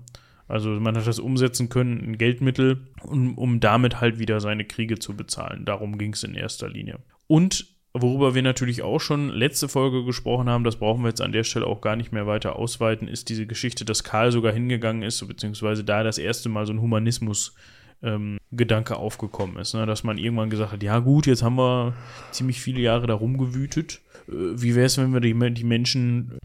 [SPEAKER 1] Also man hat das umsetzen können, ein Geldmittel, um, um damit halt wieder seine Kriege zu bezahlen. Darum ging es in erster Linie. Und Worüber wir natürlich auch schon letzte Folge gesprochen haben, das brauchen wir jetzt an der Stelle auch gar nicht mehr weiter ausweiten, ist diese Geschichte, dass Karl sogar hingegangen ist, beziehungsweise da das erste Mal so ein Humanismus-Gedanke ähm, aufgekommen ist. Ne? Dass man irgendwann gesagt hat, ja gut, jetzt haben wir ziemlich viele Jahre da rumgewütet. Äh, wie wäre es, wenn wir die, die Menschen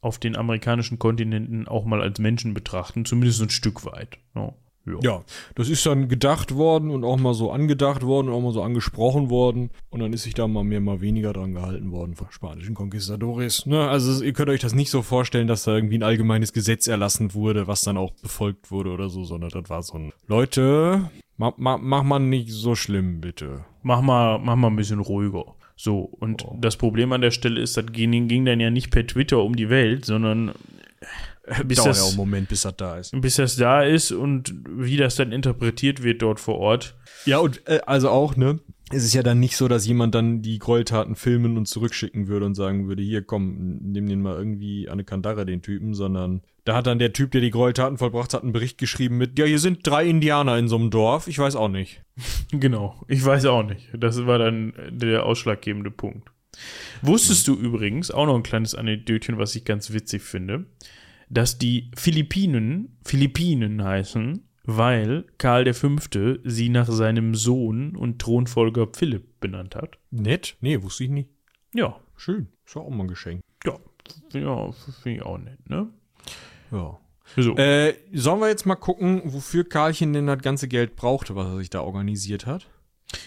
[SPEAKER 1] auf den amerikanischen Kontinenten auch mal als Menschen betrachten, zumindest ein Stück weit. Ja.
[SPEAKER 2] Ja. ja. das ist dann gedacht worden und auch mal so angedacht worden und auch mal so angesprochen worden. Und dann ist sich da mal mehr, mal weniger dran gehalten worden von spanischen Conquistadores. Ne? Also ihr könnt euch das nicht so vorstellen, dass da irgendwie ein allgemeines Gesetz erlassen wurde, was dann auch befolgt wurde oder so, sondern das war so ein Leute, mach, mach, mach mal nicht so schlimm, bitte.
[SPEAKER 1] Mach mal, mach mal ein bisschen ruhiger. So, und oh. das Problem an der Stelle ist, das ging, ging dann ja nicht per Twitter um die Welt, sondern
[SPEAKER 2] bis Dauert das, ja auch einen Moment, bis das da ist.
[SPEAKER 1] Bis das da ist und wie das dann interpretiert wird dort vor Ort.
[SPEAKER 2] Ja, und äh, also auch, ne? Es ist ja dann nicht so, dass jemand dann die Gräueltaten filmen und zurückschicken würde und sagen würde, hier komm, nimm den mal irgendwie an eine Kandare, den Typen, sondern da hat dann der Typ, der die Gräueltaten vollbracht hat, einen Bericht geschrieben mit, ja, hier sind drei Indianer in so einem Dorf, ich weiß auch nicht.
[SPEAKER 1] Genau, ich weiß auch nicht. Das war dann der ausschlaggebende Punkt. Wusstest du übrigens, auch noch ein kleines Anekdötchen, was ich ganz witzig finde, dass die Philippinen Philippinen heißen, weil Karl V. sie nach seinem Sohn und Thronfolger Philipp benannt hat.
[SPEAKER 2] Nett? Nee, wusste ich nicht.
[SPEAKER 1] Ja.
[SPEAKER 2] Schön. Ist auch mal ein Geschenk.
[SPEAKER 1] Ja, ja finde ich auch nett, ne?
[SPEAKER 2] Ja. So. Äh, sollen wir jetzt mal gucken, wofür Karlchen denn das ganze Geld brauchte, was er sich da organisiert hat?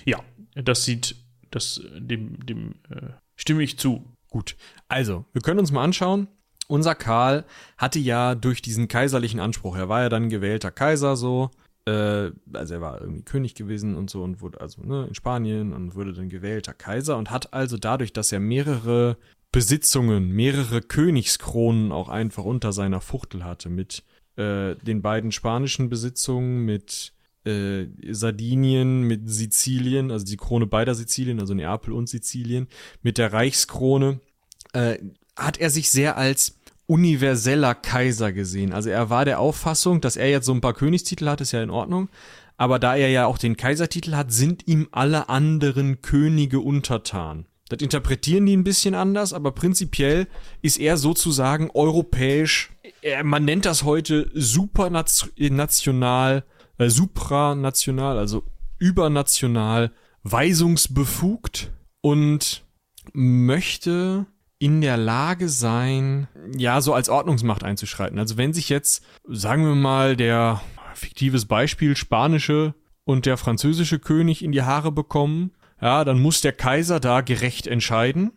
[SPEAKER 1] Ja, das sieht, das, dem, dem äh, stimme ich zu.
[SPEAKER 2] Gut. Also, wir können uns mal anschauen, unser Karl hatte ja durch diesen kaiserlichen Anspruch, er war ja dann gewählter Kaiser so, äh, also er war irgendwie König gewesen und so und wurde also ne, in Spanien und wurde dann gewählter Kaiser und hat also dadurch, dass er mehrere Besitzungen, mehrere Königskronen auch einfach unter seiner Fuchtel hatte mit äh, den beiden spanischen Besitzungen, mit äh, Sardinien, mit Sizilien, also die Krone beider Sizilien, also Neapel und Sizilien, mit der Reichskrone, äh, hat er sich sehr als universeller Kaiser gesehen. Also er war der Auffassung, dass er jetzt so ein paar Königstitel hat, ist ja in Ordnung. Aber da er ja auch den Kaisertitel hat, sind ihm alle anderen Könige untertan. Das interpretieren die ein bisschen anders, aber prinzipiell ist er sozusagen europäisch, man nennt das heute supranational, äh, supranational, also übernational, weisungsbefugt und möchte in der Lage sein, ja, so als Ordnungsmacht einzuschreiten. Also wenn sich jetzt, sagen wir mal, der fiktives Beispiel spanische und der französische König in die Haare bekommen, ja, dann muss der Kaiser da gerecht entscheiden.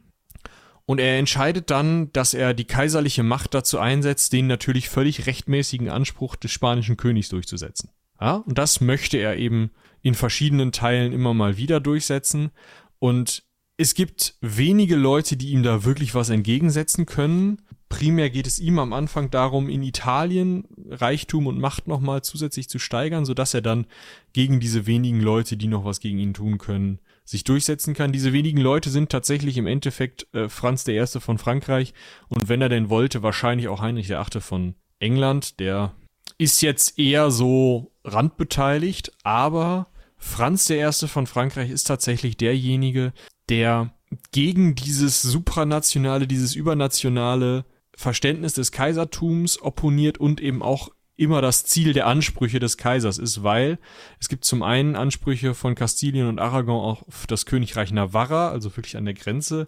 [SPEAKER 2] Und er entscheidet dann, dass er die kaiserliche Macht dazu einsetzt, den natürlich völlig rechtmäßigen Anspruch des spanischen Königs durchzusetzen. Ja, und das möchte er eben in verschiedenen Teilen immer mal wieder durchsetzen. Und es gibt wenige Leute, die ihm da wirklich was entgegensetzen können. primär geht es ihm am Anfang darum, in Italien Reichtum und Macht nochmal zusätzlich zu steigern, sodass er dann gegen diese wenigen Leute, die noch was gegen ihn tun können, sich durchsetzen kann. Diese wenigen Leute sind tatsächlich im Endeffekt äh, Franz I. von Frankreich und wenn er denn wollte, wahrscheinlich auch Heinrich VIII. von England. Der ist jetzt eher so randbeteiligt, aber Franz I. von Frankreich ist tatsächlich derjenige, der gegen dieses supranationale, dieses übernationale Verständnis des Kaisertums opponiert und eben auch immer das Ziel der Ansprüche des Kaisers ist, weil es gibt zum einen Ansprüche von Kastilien und Aragon auf das Königreich Navarra, also wirklich an der Grenze,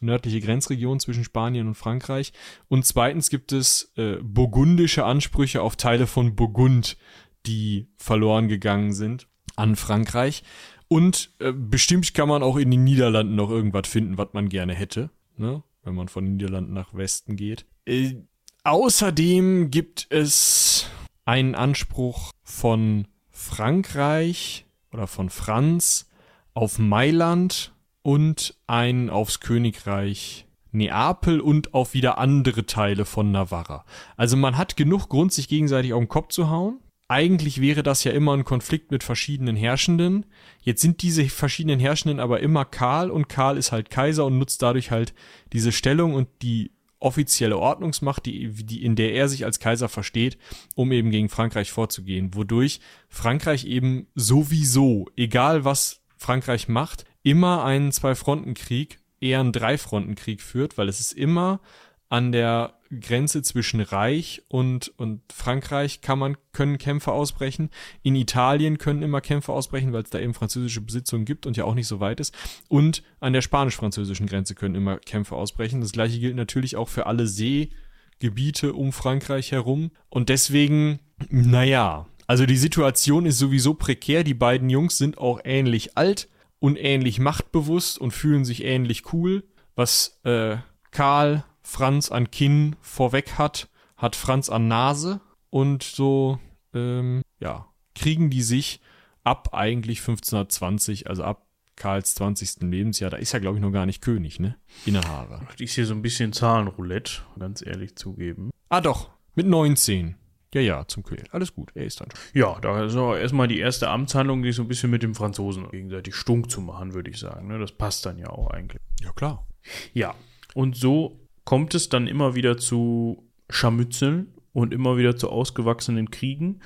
[SPEAKER 2] nördliche Grenzregion zwischen Spanien und Frankreich. Und zweitens gibt es äh, burgundische Ansprüche auf Teile von Burgund, die verloren gegangen sind an Frankreich. Und äh, bestimmt kann man auch in den Niederlanden noch irgendwas finden, was man gerne hätte, ne? wenn man von den Niederlanden nach Westen geht. Äh, außerdem gibt es einen Anspruch von Frankreich oder von Franz auf Mailand und einen aufs Königreich Neapel und auf wieder andere Teile von Navarra. Also man hat genug Grund, sich gegenseitig auf den Kopf zu hauen eigentlich wäre das ja immer ein Konflikt mit verschiedenen Herrschenden. Jetzt sind diese verschiedenen Herrschenden aber immer Karl und Karl ist halt Kaiser und nutzt dadurch halt diese Stellung und die offizielle Ordnungsmacht, die, die, in der er sich als Kaiser versteht, um eben gegen Frankreich vorzugehen, wodurch Frankreich eben sowieso, egal was Frankreich macht, immer einen Zwei-Fronten-Krieg, eher einen Drei-Fronten-Krieg führt, weil es ist immer an der Grenze zwischen Reich und, und Frankreich kann man, können Kämpfe ausbrechen. In Italien können immer Kämpfe ausbrechen, weil es da eben französische Besitzungen gibt und ja auch nicht so weit ist. Und an der spanisch-französischen Grenze können immer Kämpfe ausbrechen. Das gleiche gilt natürlich auch für alle Seegebiete um Frankreich herum. Und deswegen, naja, also die Situation ist sowieso prekär. Die beiden Jungs sind auch ähnlich alt und ähnlich machtbewusst und fühlen sich ähnlich cool. Was äh, Karl Franz an Kinn vorweg hat, hat Franz an Nase und so, ähm, ja, kriegen die sich ab eigentlich 1520, also ab Karls 20. Lebensjahr, da ist er, glaube ich, noch gar nicht König, ne? Innehaber.
[SPEAKER 1] Das ist hier so ein bisschen Zahlenroulette, ganz ehrlich zugeben.
[SPEAKER 2] Ah, doch, mit 19. Ja, ja, zum König. Alles gut, er ist dann schon.
[SPEAKER 1] Ja, da ist auch erstmal die erste Amtshandlung, die so ein bisschen mit dem Franzosen gegenseitig stunk zu machen, würde ich sagen. Ne? Das passt dann ja auch eigentlich.
[SPEAKER 2] Ja, klar.
[SPEAKER 1] Ja, und so kommt es dann immer wieder zu Scharmützeln und immer wieder zu ausgewachsenen Kriegen.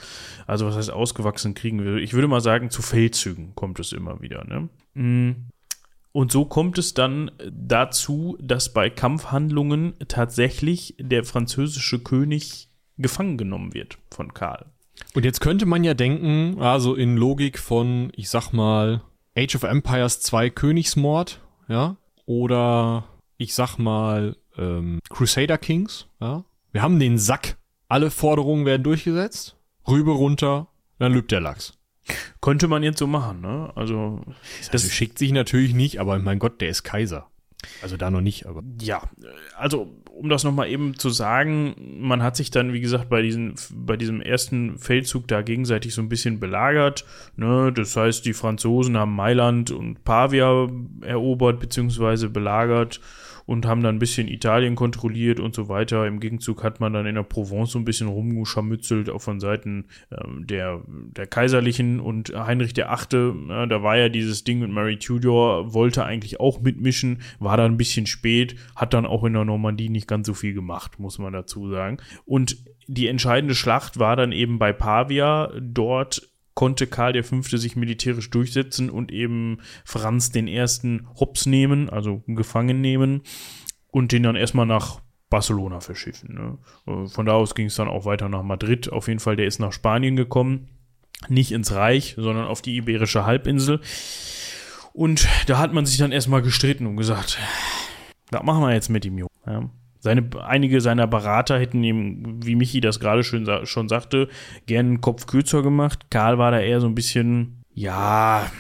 [SPEAKER 1] Also was heißt ausgewachsenen Kriegen? Ich würde mal sagen, zu Feldzügen kommt es immer wieder. Ne? Mm. Und so kommt es dann dazu, dass bei Kampfhandlungen tatsächlich der französische König gefangen genommen wird von Karl.
[SPEAKER 2] Und jetzt könnte man ja denken, also in Logik von, ich sag mal, Age of Empires 2 Königsmord, ja, oder ich sag mal ähm, Crusader Kings. Ja? Wir haben den Sack. Alle Forderungen werden durchgesetzt. Rübe runter, dann lübt der Lachs.
[SPEAKER 1] Könnte man jetzt so machen, ne? Also,
[SPEAKER 2] das also schickt sich natürlich nicht, aber mein Gott, der ist Kaiser. Also da noch nicht, aber.
[SPEAKER 1] Ja, also um das nochmal eben zu sagen, man hat sich dann, wie gesagt, bei, diesen, bei diesem ersten Feldzug da gegenseitig so ein bisschen belagert. Ne? Das heißt, die Franzosen haben Mailand und Pavia erobert bzw. belagert und haben dann ein bisschen Italien kontrolliert und so weiter. Im Gegenzug hat man dann in der Provence so ein bisschen rumgescharmützelt, auch von Seiten ähm, der, der Kaiserlichen und Heinrich der Achte, äh, da war ja dieses Ding mit Mary Tudor, wollte eigentlich auch mitmischen, war dann ein bisschen spät, hat dann auch in der Normandie nicht ganz so viel gemacht, muss man dazu sagen. Und die entscheidende Schlacht war dann eben bei Pavia. Dort konnte Karl V. sich militärisch durchsetzen und eben Franz den ersten Hops nehmen, also gefangen nehmen und den dann erstmal nach Barcelona verschiffen. Ne? Äh, von da aus ging es dann auch weiter nach Madrid. Auf jeden Fall, der ist nach Spanien gekommen. Nicht ins Reich, sondern auf die Iberische Halbinsel. Und da hat man sich dann erstmal gestritten und gesagt, was machen wir jetzt mit ihm, Junge? Ja? Seine, einige seiner Berater hätten ihm, wie Michi das gerade schön schon sagte, gerne einen Kopf kürzer gemacht. Karl war da eher so ein bisschen, ja,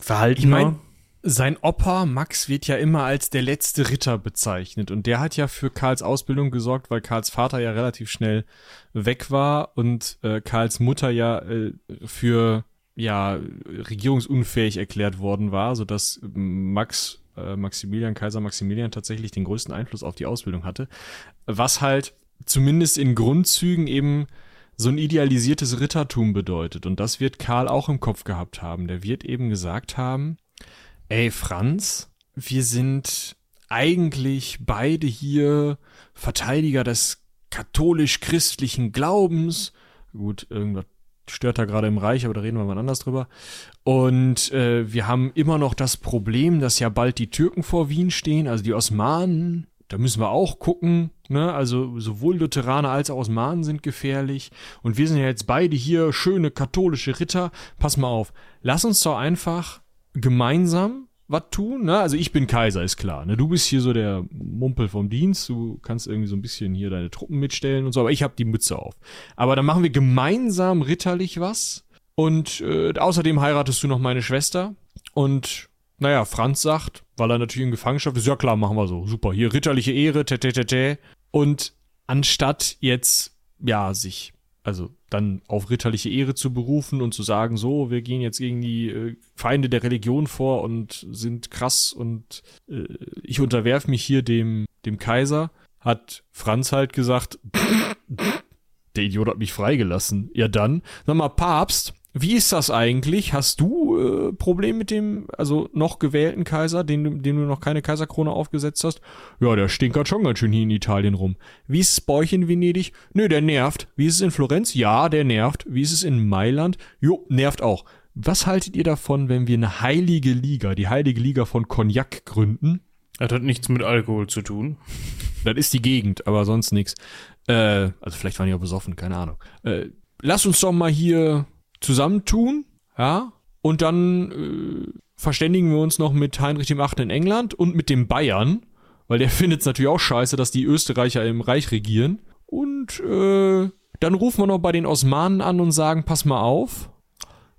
[SPEAKER 1] verhaltener. Ich mein,
[SPEAKER 2] sein Opa Max wird ja immer als der letzte Ritter bezeichnet und der hat ja für Karls Ausbildung gesorgt, weil Karls Vater ja relativ schnell weg war und äh, Karls Mutter ja äh, für ja regierungsunfähig erklärt worden war, sodass Max äh, Maximilian, Kaiser Maximilian tatsächlich den größten Einfluss auf die Ausbildung hatte. Was halt zumindest in Grundzügen eben so ein idealisiertes Rittertum bedeutet. Und das wird Karl auch im Kopf gehabt haben. Der wird eben gesagt haben, ey Franz, wir sind eigentlich beide hier Verteidiger des katholisch-christlichen Glaubens. Gut, irgendwas stört da gerade im Reich, aber da reden wir mal anders drüber. Und äh, wir haben immer noch das Problem, dass ja bald die Türken vor Wien stehen, also die Osmanen. Da müssen wir auch gucken, ne? Also sowohl Lutheraner als auch Osmanen sind gefährlich. Und wir sind ja jetzt beide hier schöne katholische Ritter. Pass mal auf, lass uns doch einfach gemeinsam was tun. Ne? Also ich bin Kaiser, ist klar. Ne? Du bist hier so der Mumpel vom Dienst. Du kannst irgendwie so ein bisschen hier deine Truppen mitstellen und so, aber ich habe die Mütze auf. Aber dann machen wir gemeinsam ritterlich was. Und äh, außerdem heiratest du noch meine Schwester. Und naja, Franz sagt, weil er natürlich in Gefangenschaft ist, ja klar, machen wir so. Super, hier ritterliche Ehre, tete. Und anstatt jetzt, ja, sich also dann auf ritterliche Ehre zu berufen und zu sagen, so, wir gehen jetzt gegen die äh, Feinde der Religion vor und sind krass und äh, ich unterwerfe mich hier dem, dem Kaiser, hat Franz halt gesagt, der Idiot hat mich freigelassen. Ja dann, sag mal, Papst, wie ist das eigentlich? Hast du äh, Problem mit dem, also noch gewählten Kaiser, den, dem du noch keine Kaiserkrone aufgesetzt hast? Ja, der stinkert schon ganz schön hier in Italien rum. Wie ist es bei euch in Venedig? Nö, der nervt. Wie ist es in Florenz? Ja, der nervt. Wie ist es in Mailand? Jo, nervt auch. Was haltet ihr davon, wenn wir eine heilige Liga, die heilige Liga von Cognac gründen?
[SPEAKER 1] Das hat nichts mit Alkohol zu tun.
[SPEAKER 2] Das ist die Gegend, aber sonst nichts. Äh, also vielleicht waren die auch besoffen, keine Ahnung. Äh, lass uns doch mal hier zusammentun, ja, und dann äh, verständigen wir uns noch mit Heinrich dem Achten in England und mit dem Bayern, weil der findet es natürlich auch scheiße, dass die Österreicher im Reich regieren. Und äh, dann rufen wir noch bei den Osmanen an und sagen, pass mal auf,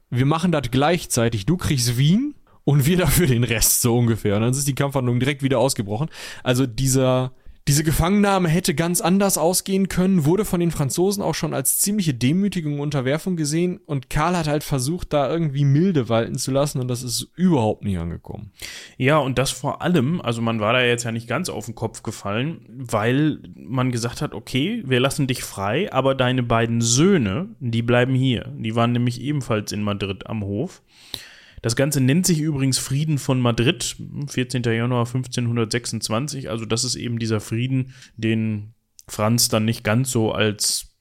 [SPEAKER 2] wir machen das gleichzeitig. Du kriegst Wien und wir dafür den Rest, so ungefähr. Und dann ist die Kampfhandlung direkt wieder ausgebrochen. Also dieser diese Gefangennahme hätte ganz anders ausgehen können, wurde von den Franzosen auch schon als ziemliche Demütigung und Unterwerfung gesehen und Karl hat halt versucht, da irgendwie milde walten zu lassen und das ist überhaupt nicht angekommen.
[SPEAKER 1] Ja, und das vor allem, also man war da jetzt ja nicht ganz auf den Kopf gefallen, weil man gesagt hat, okay, wir lassen dich frei, aber deine beiden Söhne, die bleiben hier. Die waren nämlich ebenfalls in Madrid am Hof. Das Ganze nennt sich übrigens Frieden von Madrid, 14. Januar 1526. Also das ist eben dieser Frieden, den Franz dann nicht ganz so als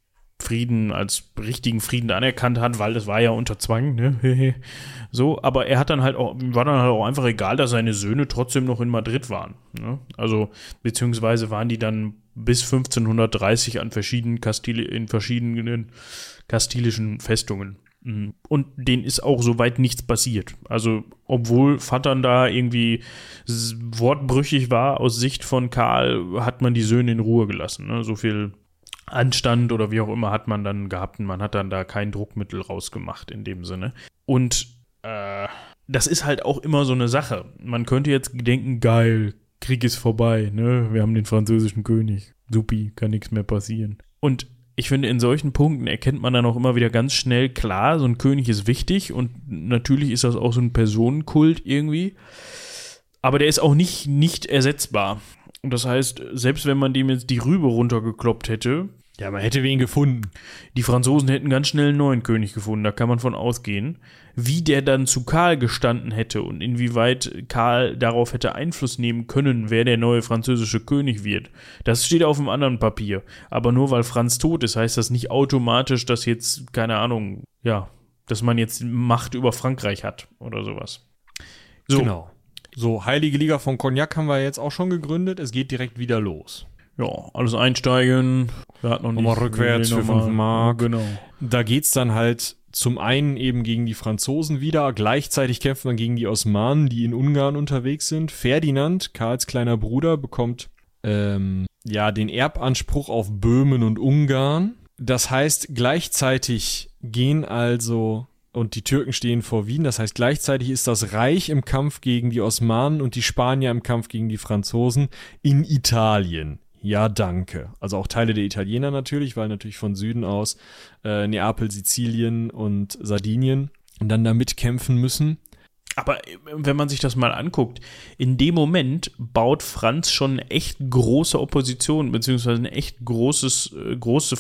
[SPEAKER 1] Frieden, als richtigen Frieden anerkannt hat, weil das war ja unter Zwang, ne? so, aber er hat dann halt auch, war dann halt auch einfach egal, dass seine Söhne trotzdem noch in Madrid waren. Ne? Also, beziehungsweise waren die dann bis 1530 an verschiedenen Kastili in verschiedenen kastilischen Festungen. Mhm. Und denen ist auch soweit nichts passiert. Also, obwohl Vattern da irgendwie wortbrüchig war aus Sicht von Karl, hat man die Söhne in Ruhe gelassen. Ne? So viel Anstand oder wie auch immer hat man dann gehabt und man hat dann da kein Druckmittel rausgemacht in dem Sinne. Und äh, das ist halt auch immer so eine Sache. Man könnte jetzt denken, geil, Krieg ist vorbei, ne? Wir haben den französischen König. Supi, kann nichts mehr passieren. Und ich finde, in solchen Punkten erkennt man dann auch immer wieder ganz schnell klar, so ein König ist wichtig und natürlich ist das auch so ein Personenkult irgendwie. Aber der ist auch nicht, nicht ersetzbar. Und das heißt, selbst wenn man dem jetzt die Rübe runtergekloppt hätte,
[SPEAKER 2] ja, man hätte wen gefunden.
[SPEAKER 1] Die Franzosen hätten ganz schnell einen neuen König gefunden, da kann man von ausgehen. Wie der dann zu Karl gestanden hätte und inwieweit Karl darauf hätte Einfluss nehmen können, wer der neue französische König wird, das steht auf einem anderen Papier. Aber nur weil Franz tot ist, heißt das nicht automatisch, dass jetzt, keine Ahnung, ja, dass man jetzt Macht über Frankreich hat oder sowas.
[SPEAKER 2] So. Genau. So, Heilige Liga von Cognac haben wir jetzt auch schon gegründet. Es geht direkt wieder los
[SPEAKER 1] ja, alles einsteigen.
[SPEAKER 2] Wir hatten noch nicht. Nochmal rückwärts für 5 Mark. Genau. Da geht's dann halt zum einen eben gegen die Franzosen wieder, gleichzeitig kämpft man gegen die Osmanen, die in Ungarn unterwegs sind. Ferdinand, Karls kleiner Bruder, bekommt ähm, ja den Erbanspruch auf Böhmen und Ungarn. Das heißt, gleichzeitig gehen also und die Türken stehen vor Wien. Das heißt, gleichzeitig ist das Reich im Kampf gegen die Osmanen und die Spanier im Kampf gegen die Franzosen in Italien. Ja, danke. Also auch Teile der Italiener natürlich, weil natürlich von Süden aus äh, Neapel, Sizilien und Sardinien dann da mitkämpfen müssen.
[SPEAKER 1] Aber äh, wenn man sich das mal anguckt, in dem Moment baut Franz schon echt große Opposition, beziehungsweise ein echt großes, äh, große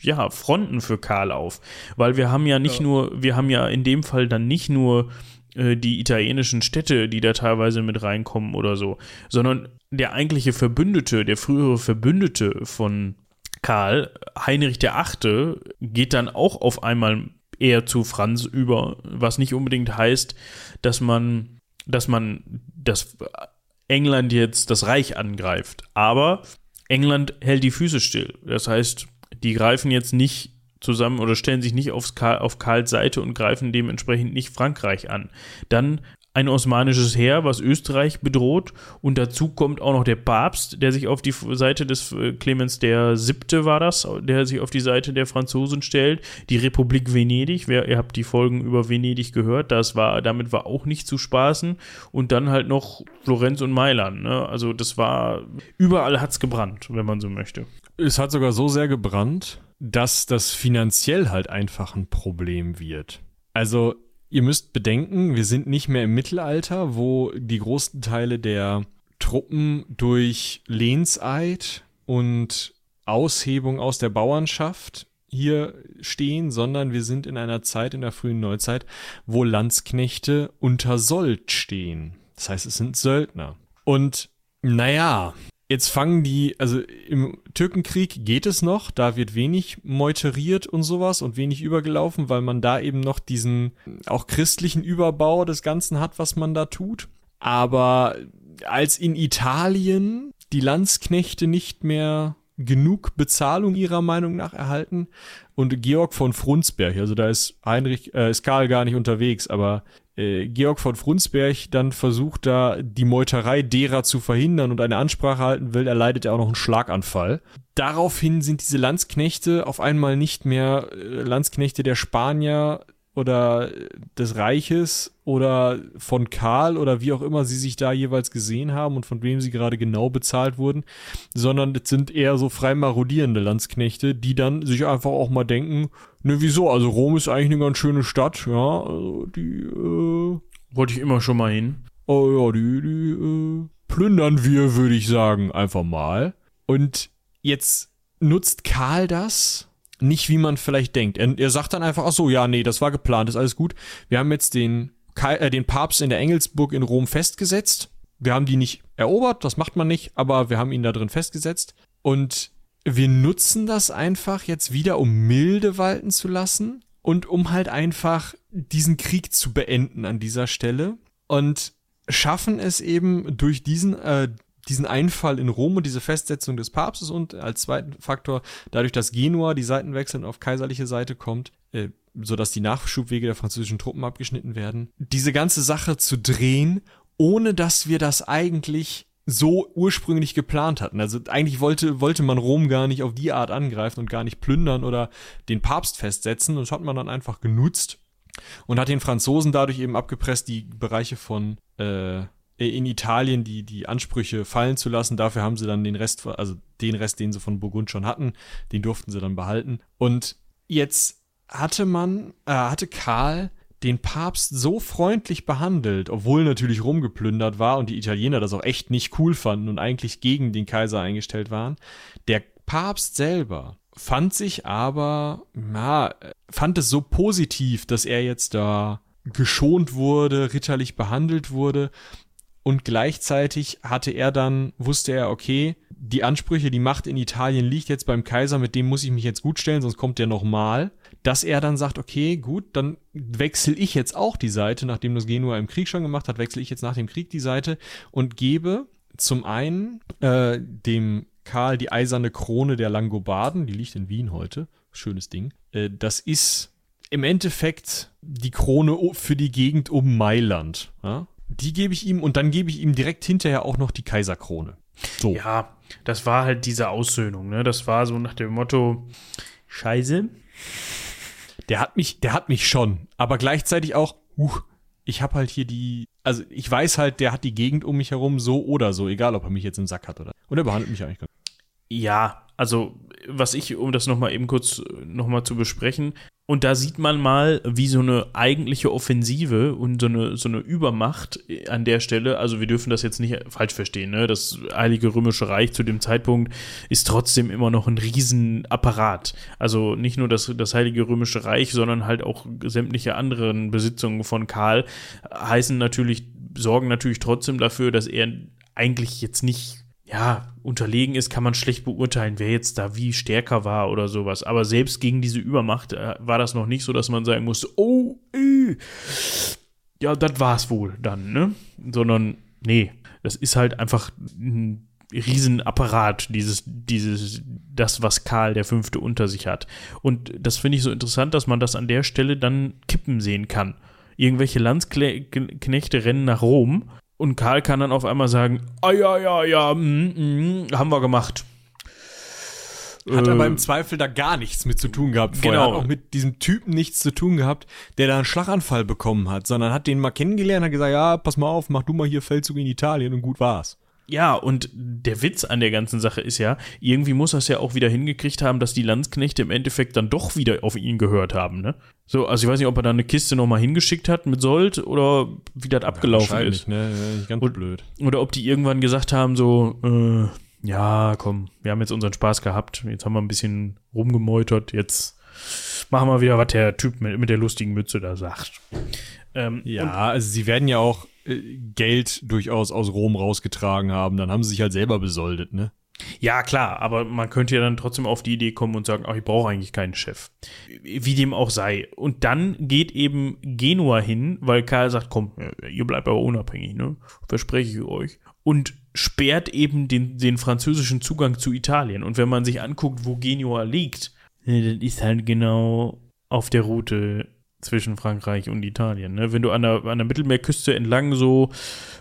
[SPEAKER 1] ja, Fronten für Karl auf. Weil wir haben ja nicht ja. nur, wir haben ja in dem Fall dann nicht nur die italienischen Städte, die da teilweise mit reinkommen oder so, sondern der eigentliche Verbündete, der frühere Verbündete von Karl, Heinrich der Achte, geht dann auch auf einmal eher zu Franz über, was nicht unbedingt heißt, dass man, dass man das England jetzt das Reich angreift. Aber England hält die Füße still. Das heißt, die greifen jetzt nicht zusammen oder stellen sich nicht aufs Karl, auf Karls Seite und greifen dementsprechend nicht Frankreich an. Dann ein osmanisches Heer, was Österreich bedroht und dazu kommt auch noch der Papst, der sich auf die Seite des äh, Clemens der Siebte war das, der sich auf die Seite der Franzosen stellt. Die Republik Venedig, wer, ihr habt die Folgen über Venedig gehört, das war, damit war auch nicht zu spaßen und dann halt noch Florenz und Mailand. Ne? Also das war, überall hat es gebrannt, wenn man so möchte.
[SPEAKER 2] Es hat sogar so sehr gebrannt, dass das finanziell halt einfach ein Problem wird. Also ihr müsst bedenken, wir sind nicht mehr im Mittelalter, wo die großen Teile der Truppen durch Lehnseid und Aushebung aus der Bauernschaft hier stehen, sondern wir sind in einer Zeit in der frühen Neuzeit, wo Landsknechte unter Sold stehen. Das heißt, es sind Söldner. Und naja, Jetzt fangen die, also im Türkenkrieg geht es noch, da wird wenig meuteriert und sowas und wenig übergelaufen, weil man da eben noch diesen auch christlichen Überbau des Ganzen hat, was man da tut. Aber als in Italien die Landsknechte nicht mehr genug Bezahlung ihrer Meinung nach erhalten und Georg von Frunsberg, also da ist Heinrich, äh, ist Karl gar nicht unterwegs, aber Georg von Frunsberg dann versucht da die Meuterei derer zu verhindern und eine Ansprache halten will, erleidet er auch noch einen Schlaganfall. Daraufhin sind diese Landsknechte auf einmal nicht mehr äh, Landsknechte der Spanier oder des Reiches oder von Karl oder wie auch immer sie sich da jeweils gesehen haben und von wem sie gerade genau bezahlt wurden, sondern es sind eher so frei marodierende Landsknechte, die dann sich einfach auch mal denken, ne, wieso, also Rom ist eigentlich eine ganz schöne Stadt, ja, also die, äh,
[SPEAKER 1] wollte ich immer schon mal hin.
[SPEAKER 2] Oh ja, die, die, äh, plündern wir, würde ich sagen, einfach mal. Und jetzt nutzt Karl das nicht, wie man vielleicht denkt. Er, er sagt dann einfach, ach so, ja, nee, das war geplant, ist alles gut. Wir haben jetzt den, äh, den Papst in der Engelsburg in Rom festgesetzt. Wir haben die nicht erobert, das macht man nicht, aber wir haben ihn da drin festgesetzt. Und wir nutzen das einfach jetzt wieder, um milde walten zu lassen und um halt einfach diesen Krieg zu beenden an dieser Stelle. Und schaffen es eben durch diesen, äh, diesen Einfall in Rom und diese Festsetzung des Papstes und als zweiten Faktor dadurch, dass Genua die Seiten wechseln und auf kaiserliche Seite kommt, äh, sodass die Nachschubwege der französischen Truppen abgeschnitten werden, diese ganze Sache zu drehen, ohne dass wir das eigentlich so ursprünglich geplant hatten. Also eigentlich wollte, wollte man Rom gar nicht auf die Art angreifen und gar nicht plündern oder den Papst festsetzen. Das hat man dann einfach genutzt und hat den Franzosen dadurch eben abgepresst, die Bereiche von äh, in Italien die, die Ansprüche fallen zu lassen. Dafür haben sie dann den Rest, also den Rest, den sie von Burgund schon hatten, den durften sie dann behalten. Und jetzt hatte man, äh, hatte Karl den Papst so freundlich behandelt, obwohl natürlich rumgeplündert war und die Italiener das auch echt nicht cool fanden und eigentlich gegen den Kaiser eingestellt waren. Der Papst selber fand sich aber, ja, fand es so positiv, dass er jetzt da geschont wurde, ritterlich behandelt wurde und gleichzeitig hatte er dann, wusste er, okay, die Ansprüche, die Macht in Italien liegt jetzt beim Kaiser, mit dem muss ich mich jetzt gut stellen, sonst kommt der nochmal. Dass er dann sagt, okay, gut, dann wechsle ich jetzt auch die Seite, nachdem das Genua im Krieg schon gemacht hat, wechsle ich jetzt nach dem Krieg die Seite und gebe zum einen äh, dem Karl die eiserne Krone der Langobarden, die liegt in Wien heute, schönes Ding. Äh, das ist im Endeffekt die Krone für die Gegend um Mailand. Ja? Die gebe ich ihm und dann gebe ich ihm direkt hinterher auch noch die Kaiserkrone.
[SPEAKER 1] So. Ja, das war halt diese Aussöhnung, ne? Das war so nach dem Motto, Scheiße.
[SPEAKER 2] Der hat mich, der hat mich schon, aber gleichzeitig auch, uh, ich habe halt hier die, also ich weiß halt, der hat die Gegend um mich herum so oder so, egal ob er mich jetzt im Sack hat oder. Und er behandelt mich eigentlich ganz.
[SPEAKER 1] Ja, also was ich, um das nochmal eben kurz nochmal zu besprechen, Und da sieht man mal, wie so eine eigentliche Offensive und so eine, so eine Übermacht an der Stelle, also wir dürfen das jetzt nicht falsch verstehen, ne? Das Heilige Römische Reich zu dem Zeitpunkt ist trotzdem immer noch ein Riesenapparat. Also nicht nur das, das Heilige Römische Reich, sondern halt auch sämtliche anderen Besitzungen von Karl heißen natürlich, sorgen natürlich trotzdem dafür, dass er eigentlich jetzt nicht ja, unterlegen ist, kann man schlecht beurteilen, wer jetzt da wie stärker war oder sowas. Aber selbst gegen diese Übermacht äh, war das noch nicht so, dass man sagen musste, oh, äh, ja, das war's wohl dann, ne? Sondern, nee, das ist halt einfach ein Riesenapparat, dieses, dieses, das, was Karl der Fünfte unter sich hat. Und das finde ich so interessant, dass man das an der Stelle dann kippen sehen kann. Irgendwelche Landsknechte rennen nach Rom und Karl kann dann auf einmal sagen, ah ja, ja, ja, mm, mm, haben wir gemacht.
[SPEAKER 2] Hat äh, aber im Zweifel da gar nichts mit zu tun gehabt. Vorher genau. Hat auch mit diesem Typen nichts zu tun gehabt, der da einen Schlaganfall bekommen hat, sondern hat den mal kennengelernt, hat gesagt, ja, pass mal auf, mach du mal hier Feldzug in Italien und gut war's.
[SPEAKER 1] Ja, und der Witz an der ganzen Sache ist ja, irgendwie muss er es ja auch wieder hingekriegt haben, dass die Landsknechte im Endeffekt dann doch wieder auf ihn gehört haben, ne? So, also ich weiß nicht, ob er da eine Kiste nochmal hingeschickt hat mit Sold oder wie das abgelaufen ja, ist.
[SPEAKER 2] Ne? Ja, ganz
[SPEAKER 1] und,
[SPEAKER 2] blöd.
[SPEAKER 1] Oder ob die irgendwann gesagt haben, so, äh, ja, komm, wir haben jetzt unseren Spaß gehabt, jetzt haben wir ein bisschen rumgemeutert, jetzt machen wir wieder, was der Typ mit, mit der lustigen Mütze da sagt.
[SPEAKER 2] Ähm, ja, also sie werden ja auch Geld durchaus aus Rom rausgetragen haben, dann haben sie sich halt selber besoldet, ne?
[SPEAKER 1] Ja, klar, aber man könnte ja dann trotzdem auf die Idee kommen und sagen, ach, ich brauche eigentlich keinen Chef. Wie dem auch sei. Und dann geht eben Genua hin, weil Karl sagt, komm, ihr bleibt aber unabhängig, ne? Verspreche ich euch. Und sperrt eben den, den französischen Zugang zu Italien. Und wenn man sich anguckt, wo Genua liegt, dann ist halt genau auf der Route zwischen Frankreich und Italien. Ne? Wenn du an der, an der Mittelmeerküste entlang so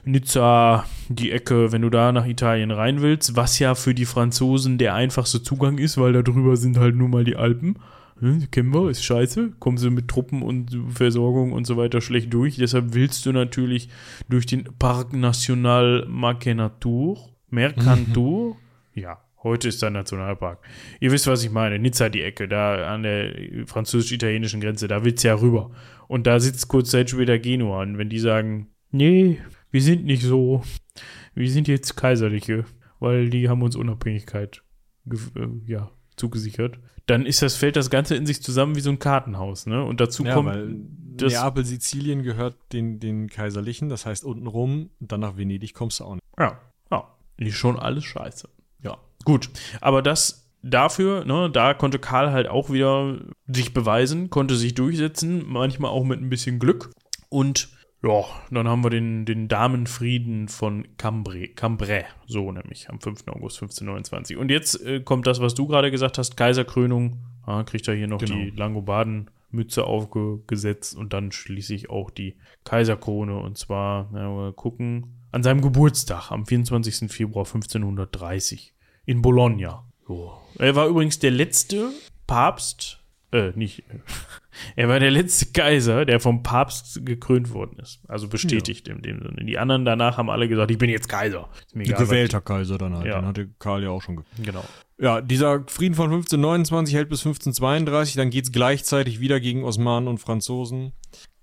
[SPEAKER 1] Nizza, die Ecke, wenn du da nach Italien rein willst, was ja für die Franzosen der einfachste Zugang ist, weil da drüber sind halt nur mal die Alpen. Ne? Kennen wir, ist scheiße. Kommen sie mit Truppen und Versorgung und so weiter schlecht durch. Deshalb willst du natürlich durch den Parc National Mercantour, Mercantour, mhm. ja, Heute ist der Nationalpark. Ihr wisst, was ich meine. Nizza die Ecke, da an der französisch-italienischen Grenze, da will's ja rüber. Und da sitzt kurz Zeit später Genua. Und wenn die sagen, nee, wir sind nicht so, wir sind jetzt Kaiserliche, weil die haben uns Unabhängigkeit äh, ja, zugesichert, dann ist das, fällt das Ganze in sich zusammen wie so ein Kartenhaus, ne? Und dazu ja, kommt.
[SPEAKER 2] Das Neapel, Sizilien gehört den, den Kaiserlichen, das heißt unten rum, und dann nach Venedig kommst du auch nicht.
[SPEAKER 1] Ja, ja. Ist schon alles scheiße. Gut, aber das dafür, ne, da konnte Karl halt auch wieder sich beweisen, konnte sich durchsetzen, manchmal auch mit ein bisschen Glück. Und ja, dann haben wir den, den Damenfrieden von Cambrai, Cambrai, so nämlich am 5. August 1529. Und jetzt äh, kommt das, was du gerade gesagt hast, Kaiserkrönung. Ja, kriegt er hier noch genau. die Langobarden-Mütze aufgesetzt und dann schließlich auch die Kaiserkrone. Und zwar, na, mal gucken, an seinem Geburtstag am 24. Februar 1530 in Bologna. So. Er war übrigens der letzte Papst, äh, nicht, er war der letzte Kaiser, der vom Papst gekrönt worden ist. Also bestätigt ja. in dem Sinne. Die anderen danach haben alle gesagt, ich bin jetzt Kaiser.
[SPEAKER 2] Egal, gewählter Kaiser dann halt. Ja. Den hatte Karl ja auch schon.
[SPEAKER 1] Genau.
[SPEAKER 2] Ja, dieser Frieden von 1529 hält bis 1532, dann geht es gleichzeitig wieder gegen Osmanen und Franzosen.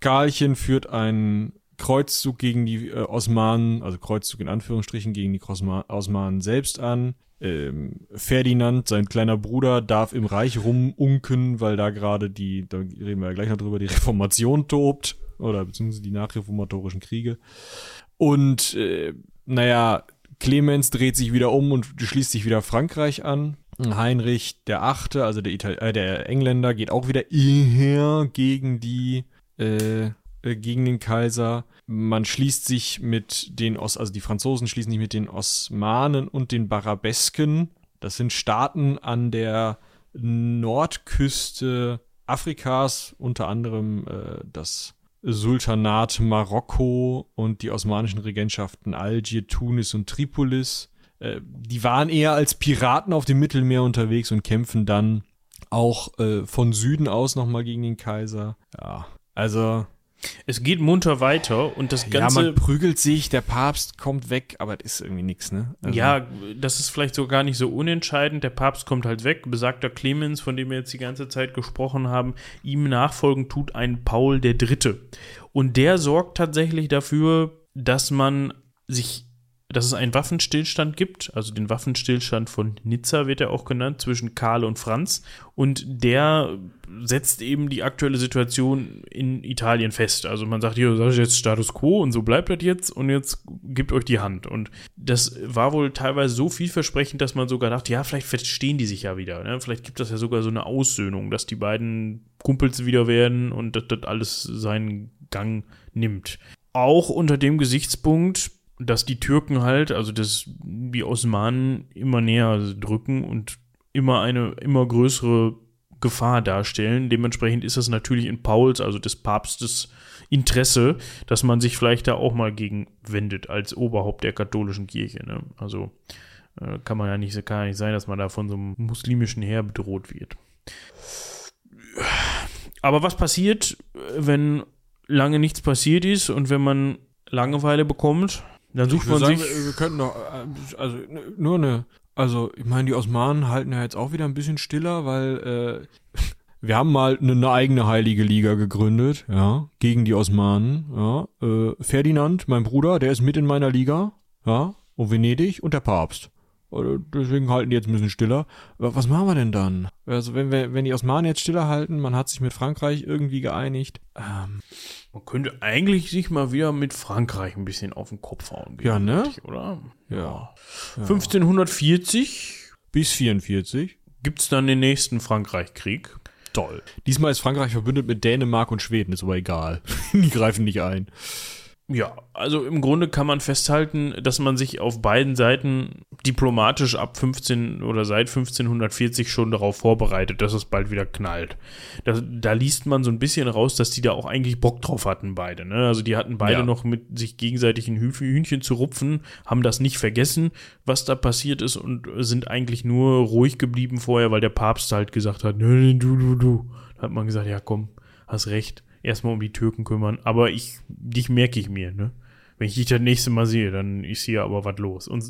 [SPEAKER 2] Karlchen führt einen Kreuzzug gegen die äh, Osmanen, also Kreuzzug in Anführungsstrichen gegen die Osmanen selbst an ähm, Ferdinand, sein kleiner Bruder, darf im Reich rumunken, weil da gerade die, da reden wir ja gleich noch drüber, die Reformation tobt oder beziehungsweise die nachreformatorischen Kriege. Und äh, naja, Clemens dreht sich wieder um und schließt sich wieder Frankreich an. Heinrich der Achte, also der, Ital äh, der Engländer, geht auch wieder her gegen die äh, äh, gegen den Kaiser. Man schließt sich mit den Os, also die Franzosen schließen sich mit den Osmanen und den Barabesken. Das sind Staaten an der Nordküste Afrikas, unter anderem äh, das Sultanat Marokko und die osmanischen Regentschaften Algier, Tunis und Tripolis. Äh, die waren eher als Piraten auf dem Mittelmeer unterwegs und kämpfen dann auch äh, von Süden aus nochmal gegen den Kaiser. Ja, also
[SPEAKER 1] Es geht munter weiter und das Ganze.
[SPEAKER 2] Ja, man prügelt sich, der Papst kommt weg, aber das ist irgendwie nichts, ne?
[SPEAKER 1] Also ja, das ist vielleicht so gar nicht so unentscheidend. Der Papst kommt halt weg. Besagter Clemens, von dem wir jetzt die ganze Zeit gesprochen haben, ihm nachfolgen tut ein Paul der Dritte. Und der sorgt tatsächlich dafür, dass man sich dass es einen Waffenstillstand gibt, also den Waffenstillstand von Nizza wird er auch genannt, zwischen Karl und Franz. Und der setzt eben die aktuelle Situation in Italien fest. Also man sagt, hier, das ist jetzt Status quo und so bleibt das jetzt und jetzt gebt euch die Hand. Und das war wohl teilweise so vielversprechend, dass man sogar dachte, ja, vielleicht verstehen die sich ja wieder. Ne? Vielleicht gibt das ja sogar so eine Aussöhnung, dass die beiden Kumpels wieder werden und dass das alles seinen Gang nimmt. Auch unter dem Gesichtspunkt, dass die Türken halt, also dass die Osmanen immer näher drücken und immer eine immer größere Gefahr darstellen. Dementsprechend ist das natürlich in Pauls, also des Papstes, Interesse, dass man sich vielleicht da auch mal gegen wendet als Oberhaupt der katholischen Kirche. Ne? Also äh, kann man ja nicht, kann ja nicht sein, dass man da von so einem muslimischen Heer bedroht wird. Aber was passiert, wenn lange nichts passiert ist und wenn man Langeweile bekommt? Dann sucht man
[SPEAKER 2] sagen,
[SPEAKER 1] sich.
[SPEAKER 2] Wir könnten doch, äh, also nur eine, also ich meine, die Osmanen halten ja jetzt auch wieder ein bisschen stiller, weil äh, wir haben mal eine, eine, eigene heilige Liga gegründet, ja, gegen die Osmanen, ja. Äh, Ferdinand, mein Bruder, der ist mit in meiner Liga, ja, und Venedig und der Papst. Deswegen halten die jetzt ein bisschen stiller. Was machen wir denn dann? Also wenn wir, wenn die Osmanen jetzt stiller halten, man hat sich mit Frankreich irgendwie geeinigt. Ähm,
[SPEAKER 1] man könnte eigentlich sich mal wieder mit Frankreich ein bisschen auf den Kopf hauen.
[SPEAKER 2] Ja, ne?
[SPEAKER 1] Oder?
[SPEAKER 2] Ja. ja.
[SPEAKER 1] 1540
[SPEAKER 2] bis 44
[SPEAKER 1] gibt es dann den nächsten Frankreich-Krieg.
[SPEAKER 2] Toll. Diesmal ist Frankreich verbündet mit Dänemark und Schweden, ist aber egal. die greifen nicht ein.
[SPEAKER 1] Ja, also im Grunde kann man festhalten, dass man sich auf beiden Seiten diplomatisch ab 15 oder seit 1540 schon darauf vorbereitet, dass es bald wieder knallt. Da, da liest man so ein bisschen raus, dass die da auch eigentlich Bock drauf hatten, beide. Ne? Also die hatten beide ja. noch mit sich gegenseitig ein Hühnchen zu rupfen, haben das nicht vergessen, was da passiert ist und sind eigentlich nur ruhig geblieben vorher, weil der Papst halt gesagt hat, du, du, du. Da hat man gesagt, ja komm, hast recht erstmal um die Türken kümmern. Aber ich, dich merke ich mir, ne? Wenn ich dich das nächste Mal sehe, dann ist hier aber was los. Und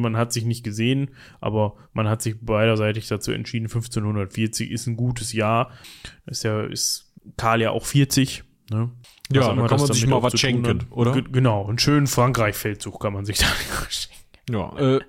[SPEAKER 1] man hat sich nicht gesehen, aber man hat sich beiderseitig dazu entschieden, 1540 ist ein gutes Jahr. Ist ja, ist Karl ja auch 40, ne?
[SPEAKER 2] Ja, da kann man sich mal was schenken, oder?
[SPEAKER 1] genau, einen schönen Frankreich-Feldzug kann man sich da schenken.
[SPEAKER 2] Ja, äh,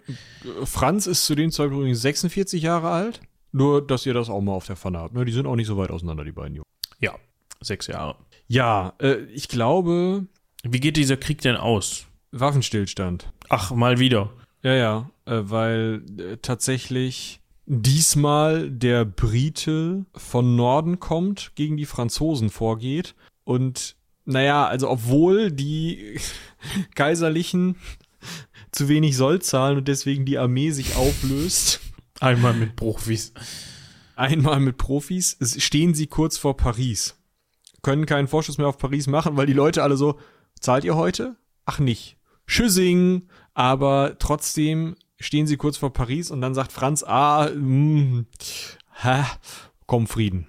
[SPEAKER 2] Franz ist zu dem Zeitpunkt übrigens 46 Jahre alt. Nur, dass ihr das auch mal auf der Pfanne habt. Ne? Die sind auch nicht so weit auseinander, die beiden Jungs.
[SPEAKER 1] Ja, Sechs Jahre.
[SPEAKER 2] Ja, äh, ich glaube.
[SPEAKER 1] Wie geht dieser Krieg denn aus?
[SPEAKER 2] Waffenstillstand.
[SPEAKER 1] Ach, mal wieder.
[SPEAKER 2] Ja, ja, äh, weil äh, tatsächlich diesmal der Brite von Norden kommt, gegen die Franzosen vorgeht. Und naja, also obwohl die Kaiserlichen zu wenig Soll zahlen und deswegen die Armee sich auflöst.
[SPEAKER 1] Einmal mit Profis.
[SPEAKER 2] Einmal mit Profis stehen sie kurz vor Paris können keinen Vorschuss mehr auf Paris machen, weil die Leute alle so, zahlt ihr heute? Ach nicht. Schüssing, aber trotzdem stehen sie kurz vor Paris und dann sagt Franz, ah, mh, mm, ha, komm Frieden.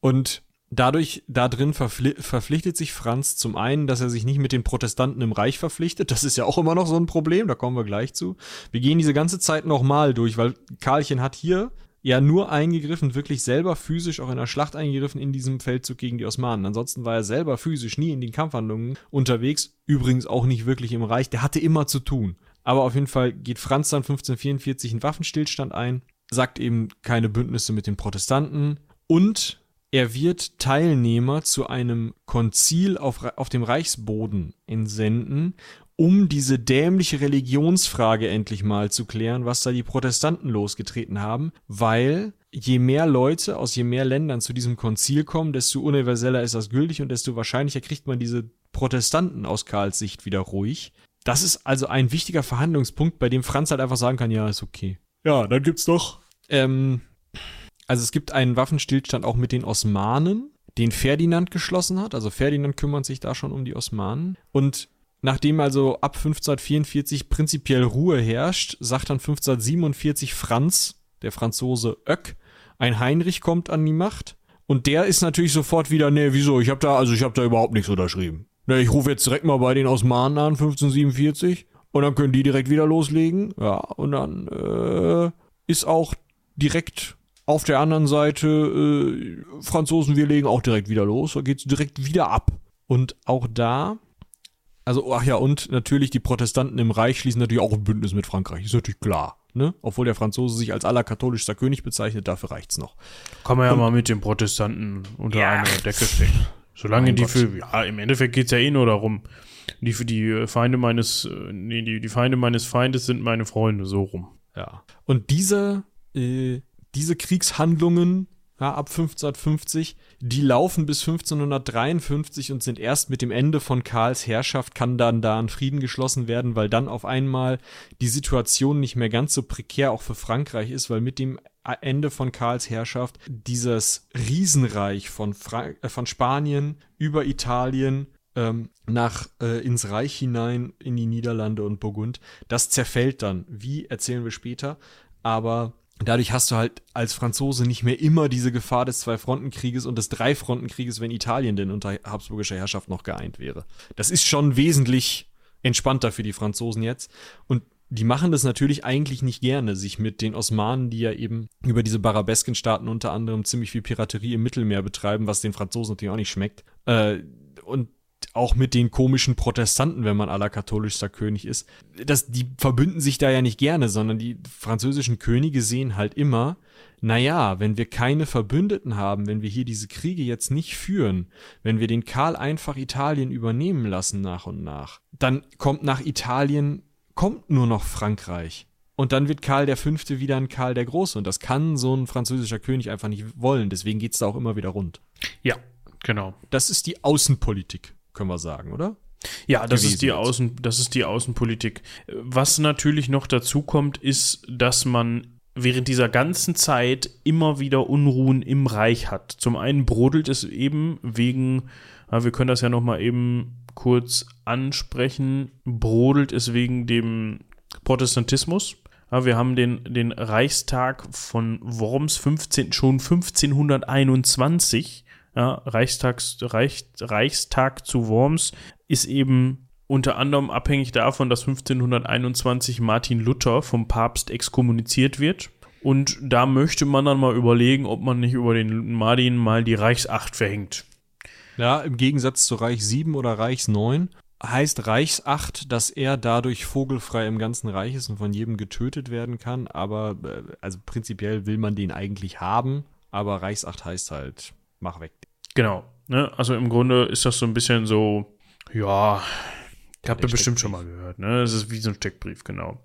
[SPEAKER 2] Und dadurch, da drin verpflichtet sich Franz zum einen, dass er sich nicht mit den Protestanten im Reich verpflichtet. Das ist ja auch immer noch so ein Problem, da kommen wir gleich zu. Wir gehen diese ganze Zeit nochmal durch, weil Karlchen hat hier ja nur eingegriffen, wirklich selber physisch auch in der Schlacht eingegriffen in diesem Feldzug gegen die Osmanen. Ansonsten war er selber physisch nie in den Kampfhandlungen unterwegs, übrigens auch nicht wirklich im Reich, der hatte immer zu tun. Aber auf jeden Fall geht Franz dann 1544 einen Waffenstillstand ein, sagt eben keine Bündnisse mit den Protestanten und er wird Teilnehmer zu einem Konzil auf, auf dem Reichsboden entsenden um diese dämliche Religionsfrage endlich mal zu klären, was da die Protestanten losgetreten haben, weil je mehr Leute aus je mehr Ländern zu diesem Konzil kommen, desto universeller ist das gültig und desto wahrscheinlicher kriegt man diese Protestanten aus Karls Sicht wieder ruhig. Das ist also ein wichtiger Verhandlungspunkt, bei dem Franz halt einfach sagen kann, ja, ist okay.
[SPEAKER 1] Ja, dann gibt's doch.
[SPEAKER 2] Ähm, also es gibt einen Waffenstillstand auch mit den Osmanen, den Ferdinand geschlossen hat. Also Ferdinand kümmert sich da schon um die Osmanen. Und Nachdem also ab 1544 prinzipiell Ruhe herrscht, sagt dann 1547 Franz, der Franzose Oeck, ein Heinrich kommt an die Macht Und der ist natürlich sofort wieder, nee, wieso? Ich habe da, also ich habe da überhaupt nichts unterschrieben. Ne, ich rufe jetzt direkt mal bei den Osmanen an, 1547, und dann können die direkt wieder loslegen. Ja, und dann äh, ist auch direkt auf der anderen Seite äh, Franzosen, wir legen auch direkt wieder los, da geht's direkt wieder ab. Und auch da, also ach ja, und natürlich die Protestanten im Reich schließen natürlich auch ein Bündnis mit Frankreich, ist natürlich klar. Ne? Obwohl der Franzose sich als allerkatholischster König bezeichnet, dafür reicht's noch.
[SPEAKER 1] Kann man ja und, mal mit den Protestanten unter ja. einer Decke stecken. Solange die Gott. für, ja, im Endeffekt geht's ja eh nur darum, die für die Feinde meines, äh, nee, die, die Feinde meines Feindes sind meine Freunde, so rum.
[SPEAKER 2] Ja. Und diese, äh, diese Kriegshandlungen ja, ab 1550, die laufen bis 1553 und sind erst mit dem Ende von Karls Herrschaft kann dann da ein Frieden geschlossen werden, weil dann auf einmal die Situation nicht mehr ganz so prekär auch für Frankreich ist, weil mit dem Ende von Karls Herrschaft dieses Riesenreich von, Fra äh, von Spanien über Italien ähm, nach äh, ins Reich hinein in die Niederlande und Burgund, das zerfällt dann. Wie erzählen wir später, aber Dadurch hast du halt als Franzose nicht mehr immer diese Gefahr des Zwei-Fronten-Krieges und des Drei-Fronten-Krieges, wenn Italien denn unter habsburgischer Herrschaft noch geeint wäre. Das ist schon wesentlich entspannter für die Franzosen jetzt. Und die machen das natürlich eigentlich nicht gerne, sich mit den Osmanen, die ja eben über diese Barabesken-Staaten unter anderem ziemlich viel Piraterie im Mittelmeer betreiben, was den Franzosen natürlich auch nicht schmeckt. Äh, und auch mit den komischen Protestanten, wenn man aller katholischster König ist. Das, die verbünden sich da ja nicht gerne, sondern die französischen Könige sehen halt immer, naja, wenn wir keine Verbündeten haben, wenn wir hier diese Kriege jetzt nicht führen, wenn wir den Karl einfach Italien übernehmen lassen nach und nach, dann kommt nach Italien, kommt nur noch Frankreich. Und dann wird Karl der Fünfte wieder ein Karl der Große. Und das kann so ein französischer König einfach nicht wollen. Deswegen geht's da auch immer wieder rund.
[SPEAKER 1] Ja, genau.
[SPEAKER 2] Das ist die Außenpolitik können wir sagen, oder?
[SPEAKER 1] Ja, das ist die Außen, das ist die Außenpolitik. Was natürlich noch dazu kommt, ist, dass man während dieser ganzen Zeit immer wieder Unruhen im Reich hat. Zum einen brodelt es eben wegen, wir können das ja noch mal eben kurz ansprechen, brodelt es wegen dem Protestantismus. wir haben den, den Reichstag von Worms 15, schon 1521 ja, Reichstags, Reich, Reichstag zu Worms ist eben unter anderem abhängig davon, dass 1521 Martin Luther vom Papst exkommuniziert wird. Und da möchte man dann mal überlegen, ob man nicht über den Martin mal die Reichsacht verhängt.
[SPEAKER 2] Ja, im Gegensatz zu Reich 7 oder Reichs 9 heißt Reichsacht, dass er dadurch vogelfrei im ganzen Reich ist und von jedem getötet werden kann. Aber äh, also prinzipiell will man den eigentlich haben, aber Reichsacht heißt halt, mach weg.
[SPEAKER 1] Genau. Ne? Also im Grunde ist das so ein bisschen so, ja, habt ihr bestimmt schon mal gehört. Ne? Das ist wie so ein Steckbrief, genau.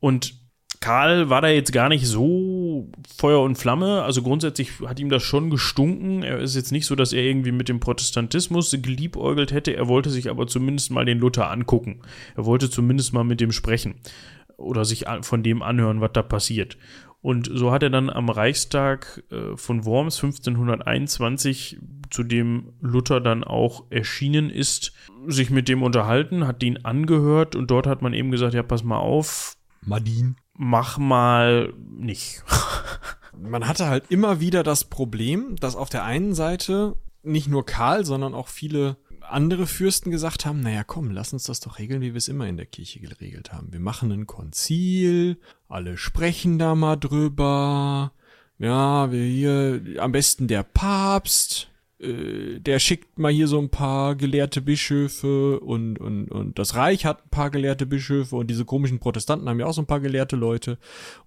[SPEAKER 1] Und Karl war da jetzt gar nicht so Feuer und Flamme. Also grundsätzlich hat ihm das schon gestunken. Er ist jetzt nicht so, dass er irgendwie mit dem Protestantismus geliebäugelt hätte. Er wollte sich aber zumindest mal den Luther angucken. Er wollte zumindest mal mit dem sprechen oder sich von dem anhören, was da passiert. Und so hat er dann am Reichstag äh, von Worms 1521, zu dem Luther dann auch erschienen ist, sich mit dem unterhalten, hat ihn angehört und dort hat man eben gesagt, ja, pass mal auf.
[SPEAKER 2] Madin.
[SPEAKER 1] Mach mal nicht.
[SPEAKER 2] man hatte halt immer wieder das Problem, dass auf der einen Seite nicht nur Karl, sondern auch viele andere Fürsten gesagt haben, naja, komm, lass uns das doch regeln, wie wir es immer in der Kirche geregelt haben. Wir machen ein Konzil, alle sprechen da mal drüber. Ja, wir hier, am besten der Papst, äh, der schickt mal hier so ein paar gelehrte Bischöfe und, und, und das Reich hat ein paar gelehrte Bischöfe und diese komischen Protestanten haben ja auch so ein paar gelehrte Leute.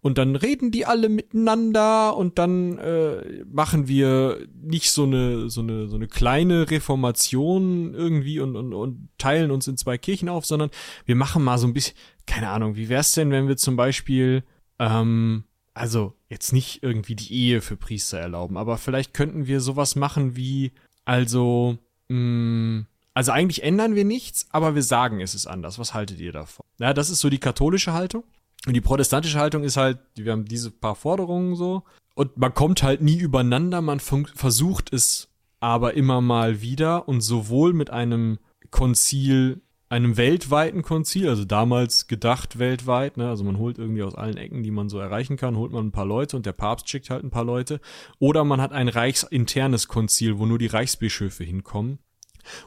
[SPEAKER 2] Und dann reden die alle miteinander und dann äh, machen wir nicht so eine, so eine, so eine kleine Reformation irgendwie und, und, und teilen uns in zwei Kirchen auf, sondern wir machen mal so ein bisschen, keine Ahnung, wie wär's denn, wenn wir zum Beispiel ähm, also jetzt nicht irgendwie die Ehe für Priester erlauben, aber vielleicht könnten wir sowas machen wie, also, mh, mm, also eigentlich ändern wir nichts, aber wir sagen, es ist anders. Was haltet ihr davon? Ja, das ist so die katholische Haltung. Und die protestantische Haltung ist halt, wir haben diese paar Forderungen so. Und man kommt halt nie übereinander, man versucht es aber immer mal wieder und sowohl mit einem Konzil einem weltweiten Konzil, also damals gedacht weltweit, ne? also man holt irgendwie aus allen Ecken, die man so erreichen kann, holt man ein paar Leute und der Papst schickt halt ein paar Leute. Oder man hat ein reichsinternes Konzil, wo nur die Reichsbischöfe hinkommen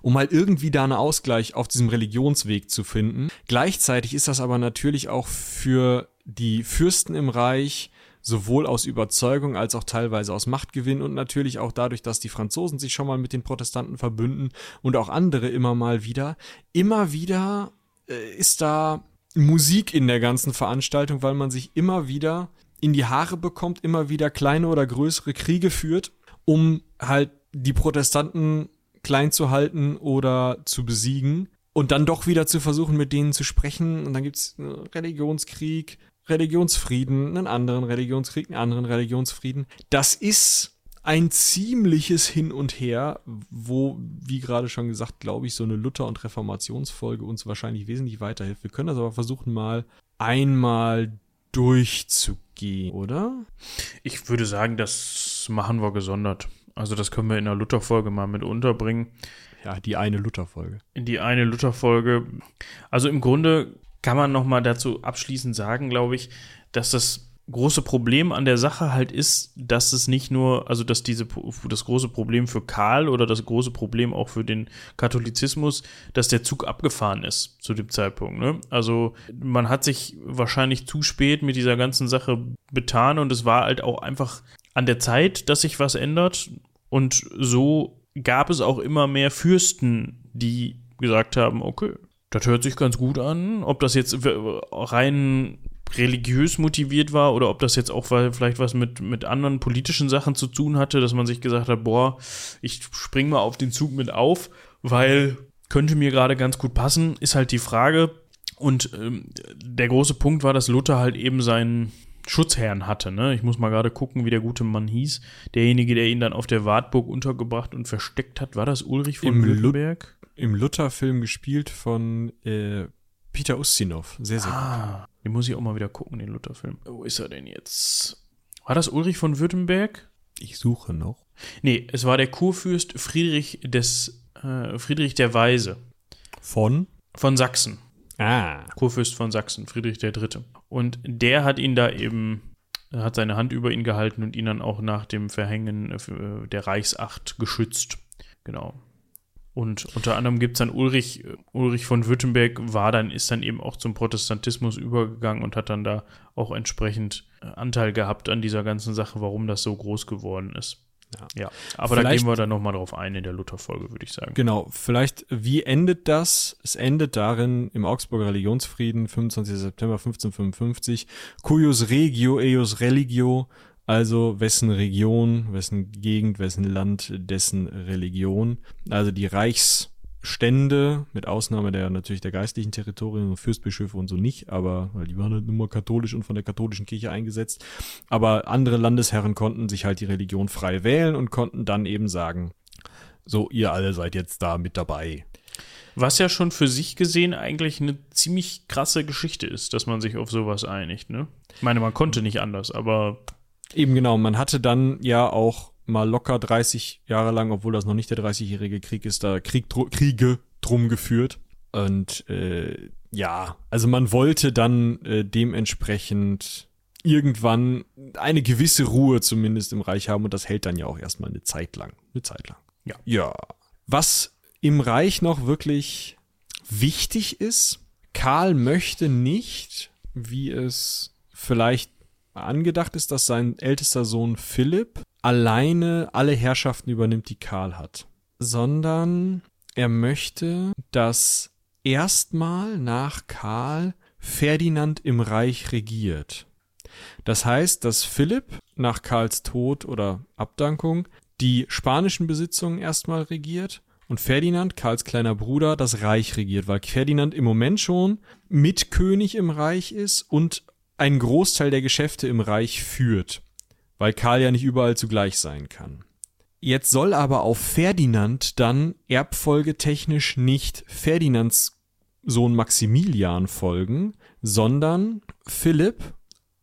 [SPEAKER 2] um halt irgendwie da einen Ausgleich auf diesem Religionsweg zu finden. Gleichzeitig ist das aber natürlich auch für die Fürsten im Reich sowohl aus Überzeugung als auch teilweise aus Machtgewinn und natürlich auch dadurch, dass die Franzosen sich schon mal mit den Protestanten verbünden und auch andere immer mal wieder. Immer wieder äh, ist da Musik in der ganzen Veranstaltung, weil man sich immer wieder in die Haare bekommt, immer wieder kleine oder größere Kriege führt, um halt die Protestanten klein zu halten oder zu besiegen und dann doch wieder zu versuchen, mit denen zu sprechen. Und dann gibt's Religionskrieg, Religionsfrieden, einen anderen Religionskrieg, einen anderen Religionsfrieden. Das ist ein ziemliches Hin und Her, wo, wie gerade schon gesagt, glaube ich, so eine Luther- und Reformationsfolge uns wahrscheinlich wesentlich weiterhilft. Wir können das aber versuchen, mal einmal durchzugehen, oder?
[SPEAKER 1] Ich würde sagen, das machen wir gesondert. Also das können wir in der Luther-Folge mal mit unterbringen.
[SPEAKER 2] Ja, die eine Luther-Folge.
[SPEAKER 1] In die eine Luther-Folge. Also im Grunde kann man noch mal dazu abschließend sagen, glaube ich, dass das große Problem an der Sache halt ist, dass es nicht nur, also dass diese das große Problem für Karl oder das große Problem auch für den Katholizismus, dass der Zug abgefahren ist zu dem Zeitpunkt. Ne? Also man hat sich wahrscheinlich zu spät mit dieser ganzen Sache betan und es war halt auch einfach an der Zeit, dass sich was ändert und so gab es auch immer mehr Fürsten, die gesagt haben, okay, das hört sich ganz gut an. Ob das jetzt rein religiös motiviert war oder ob das jetzt auch vielleicht was mit, mit anderen politischen Sachen zu tun hatte, dass man sich gesagt hat, boah, ich spring mal auf den Zug mit auf, weil könnte mir gerade ganz gut passen, ist halt die Frage. Und ähm, der große Punkt war, dass Luther halt eben seinen Schutzherrn hatte. Ne? Ich muss mal gerade gucken, wie der gute Mann hieß. Derjenige, der ihn dann auf der Wartburg untergebracht und versteckt hat, war das Ulrich von Württemberg?
[SPEAKER 2] Im Luther-Film gespielt von äh, Peter Ustinov. Sehr, sehr
[SPEAKER 1] ah, gut. Den muss ich auch mal wieder gucken, den Luther-Film. Wo ist er denn jetzt? War das Ulrich von Württemberg?
[SPEAKER 2] Ich suche noch.
[SPEAKER 1] Nee, es war der Kurfürst Friedrich des äh, Friedrich der Weise.
[SPEAKER 2] Von?
[SPEAKER 1] Von Sachsen.
[SPEAKER 2] Ah.
[SPEAKER 1] Kurfürst von Sachsen, Friedrich der Dritte. Und der hat ihn da eben, hat seine Hand über ihn gehalten und ihn dann auch nach dem Verhängen äh, der Reichsacht geschützt. Genau. Und unter anderem gibt es dann Ulrich, Ulrich von Württemberg war dann, ist dann eben auch zum Protestantismus übergegangen und hat dann da auch entsprechend äh, Anteil gehabt an dieser ganzen Sache, warum das so groß geworden ist. Ja, ja. aber vielleicht, da gehen wir dann nochmal drauf ein in der Luther-Folge, würde ich sagen.
[SPEAKER 2] Genau, vielleicht, wie endet das? Es endet darin im Augsburger Religionsfrieden, 25. September 1555, cuius regio eius religio, also wessen Region, wessen Gegend, wessen Land, dessen Religion. Also die Reichsstände, mit Ausnahme der natürlich der geistlichen Territorien und Fürstbischöfe und so nicht, aber weil die waren halt immer katholisch und von der katholischen Kirche eingesetzt. Aber andere Landesherren konnten sich halt die Religion frei wählen und konnten dann eben sagen, so, ihr alle seid jetzt da mit dabei.
[SPEAKER 1] Was ja schon für sich gesehen eigentlich eine ziemlich krasse Geschichte ist, dass man sich auf sowas einigt, ne? Ich meine, man konnte nicht anders, aber
[SPEAKER 2] Eben genau, man hatte dann ja auch mal locker 30 Jahre lang, obwohl das noch nicht der 30-jährige Krieg ist, da Krieg, Kriege drum geführt. Und äh, ja, also man wollte dann äh, dementsprechend irgendwann eine gewisse Ruhe zumindest im Reich haben und das hält dann ja auch erstmal eine Zeit lang. Eine Zeit lang.
[SPEAKER 1] Ja.
[SPEAKER 2] Ja. Was im Reich noch wirklich wichtig ist, Karl möchte nicht, wie es vielleicht angedacht ist, dass sein ältester Sohn Philipp alleine alle Herrschaften übernimmt, die Karl hat, sondern er möchte, dass erstmal nach Karl Ferdinand im Reich regiert. Das heißt, dass Philipp nach Karls Tod oder Abdankung die spanischen Besitzungen erstmal regiert und Ferdinand, Karls kleiner Bruder, das Reich regiert, weil Ferdinand im Moment schon Mitkönig im Reich ist und einen Großteil der Geschäfte im Reich führt, weil Karl ja nicht überall zugleich sein kann. Jetzt soll aber auf Ferdinand dann erbfolgetechnisch nicht Ferdinands Sohn Maximilian folgen, sondern Philipp,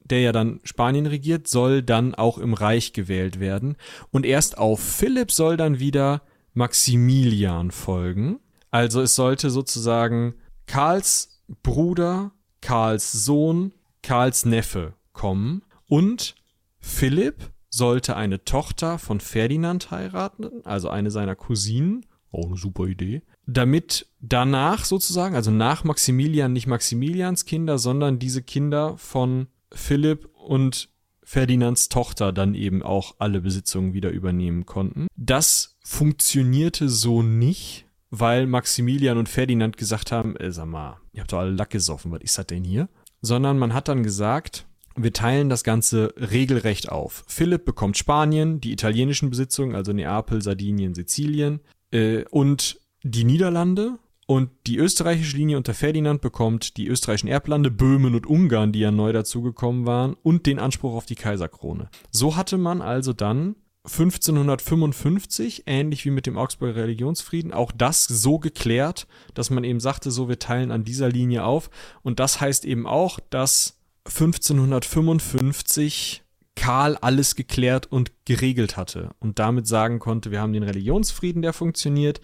[SPEAKER 2] der ja dann Spanien regiert, soll dann auch im Reich gewählt werden. Und erst auf Philipp soll dann wieder Maximilian folgen. Also es sollte sozusagen Karls Bruder, Karls Sohn, Karls Neffe kommen und Philipp sollte eine Tochter von Ferdinand heiraten, also eine seiner Cousinen. Auch eine super Idee. Damit danach sozusagen, also nach Maximilian, nicht Maximilians Kinder, sondern diese Kinder von Philipp und Ferdinands Tochter dann eben auch alle Besitzungen wieder übernehmen konnten. Das funktionierte so nicht, weil Maximilian und Ferdinand gesagt haben, äh, sag mal, ihr habt doch alle Lack gesoffen, was ist das denn hier? Sondern man hat dann gesagt, wir teilen das Ganze regelrecht auf. Philipp bekommt Spanien, die italienischen Besitzungen, also Neapel, Sardinien, Sizilien äh, und die Niederlande und die österreichische Linie unter Ferdinand bekommt die österreichischen Erblande, Böhmen und Ungarn, die ja neu dazugekommen waren, und den Anspruch auf die Kaiserkrone. So hatte man also dann 1555, ähnlich wie mit dem Augsburger Religionsfrieden, auch das so geklärt, dass man eben sagte, so wir teilen an dieser Linie auf. Und das heißt eben auch, dass 1555 Karl alles geklärt und geregelt hatte und damit sagen konnte, wir haben den Religionsfrieden, der funktioniert.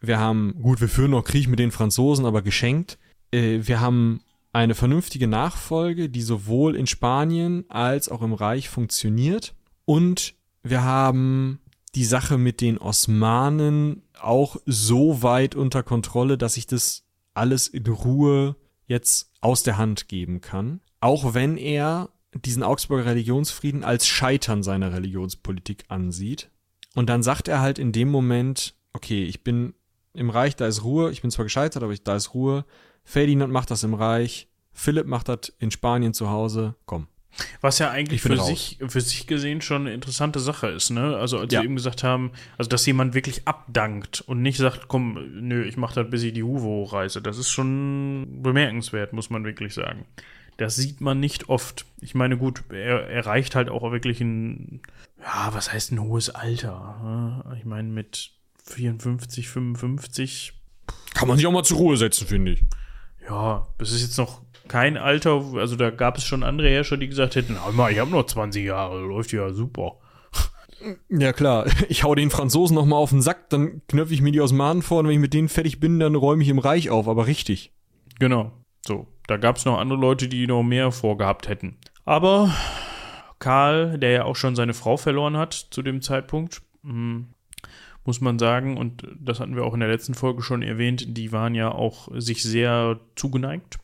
[SPEAKER 2] Wir haben, gut, wir führen noch Krieg mit den Franzosen, aber geschenkt. Äh, wir haben eine vernünftige Nachfolge, die sowohl in Spanien als auch im Reich funktioniert. Und wir haben die Sache mit den Osmanen auch so weit unter Kontrolle, dass ich das alles in Ruhe jetzt aus der Hand geben kann. Auch wenn er diesen Augsburger Religionsfrieden als Scheitern seiner Religionspolitik ansieht. Und dann sagt er halt in dem Moment, okay, ich bin im Reich, da ist Ruhe. Ich bin zwar gescheitert, aber ich, da ist Ruhe. Ferdinand macht das im Reich. Philipp macht das in Spanien zu Hause. Komm.
[SPEAKER 1] Was ja eigentlich für sich, für sich gesehen schon eine interessante Sache ist, ne? Also als ja. wir eben gesagt haben, also dass jemand wirklich abdankt und nicht sagt, komm, nö, ich mach das bis ich die Huve hochreiße. Das ist schon bemerkenswert, muss man wirklich sagen. Das sieht man nicht oft. Ich meine, gut, er erreicht halt auch wirklich ein, ja, was heißt ein hohes Alter? Ne? Ich meine, mit 54, 55.
[SPEAKER 2] Kann man sich auch mal zur Ruhe setzen, finde ich.
[SPEAKER 1] Ja, das ist jetzt noch kein Alter, also da gab es schon andere Herrscher, die gesagt hätten, ich habe noch 20 Jahre, läuft ja super.
[SPEAKER 2] Ja klar, ich hau den Franzosen noch mal auf den Sack, dann knöpfe ich mir die Osmanen vor und wenn ich mit denen fertig bin, dann räume ich im Reich auf, aber richtig.
[SPEAKER 1] Genau, so. Da gab es noch andere Leute, die noch mehr vorgehabt hätten. Aber Karl, der ja auch schon seine Frau verloren hat zu dem Zeitpunkt, hm, muss man sagen, und das hatten wir auch in der letzten Folge schon erwähnt, die waren ja auch sich sehr zugeneigt.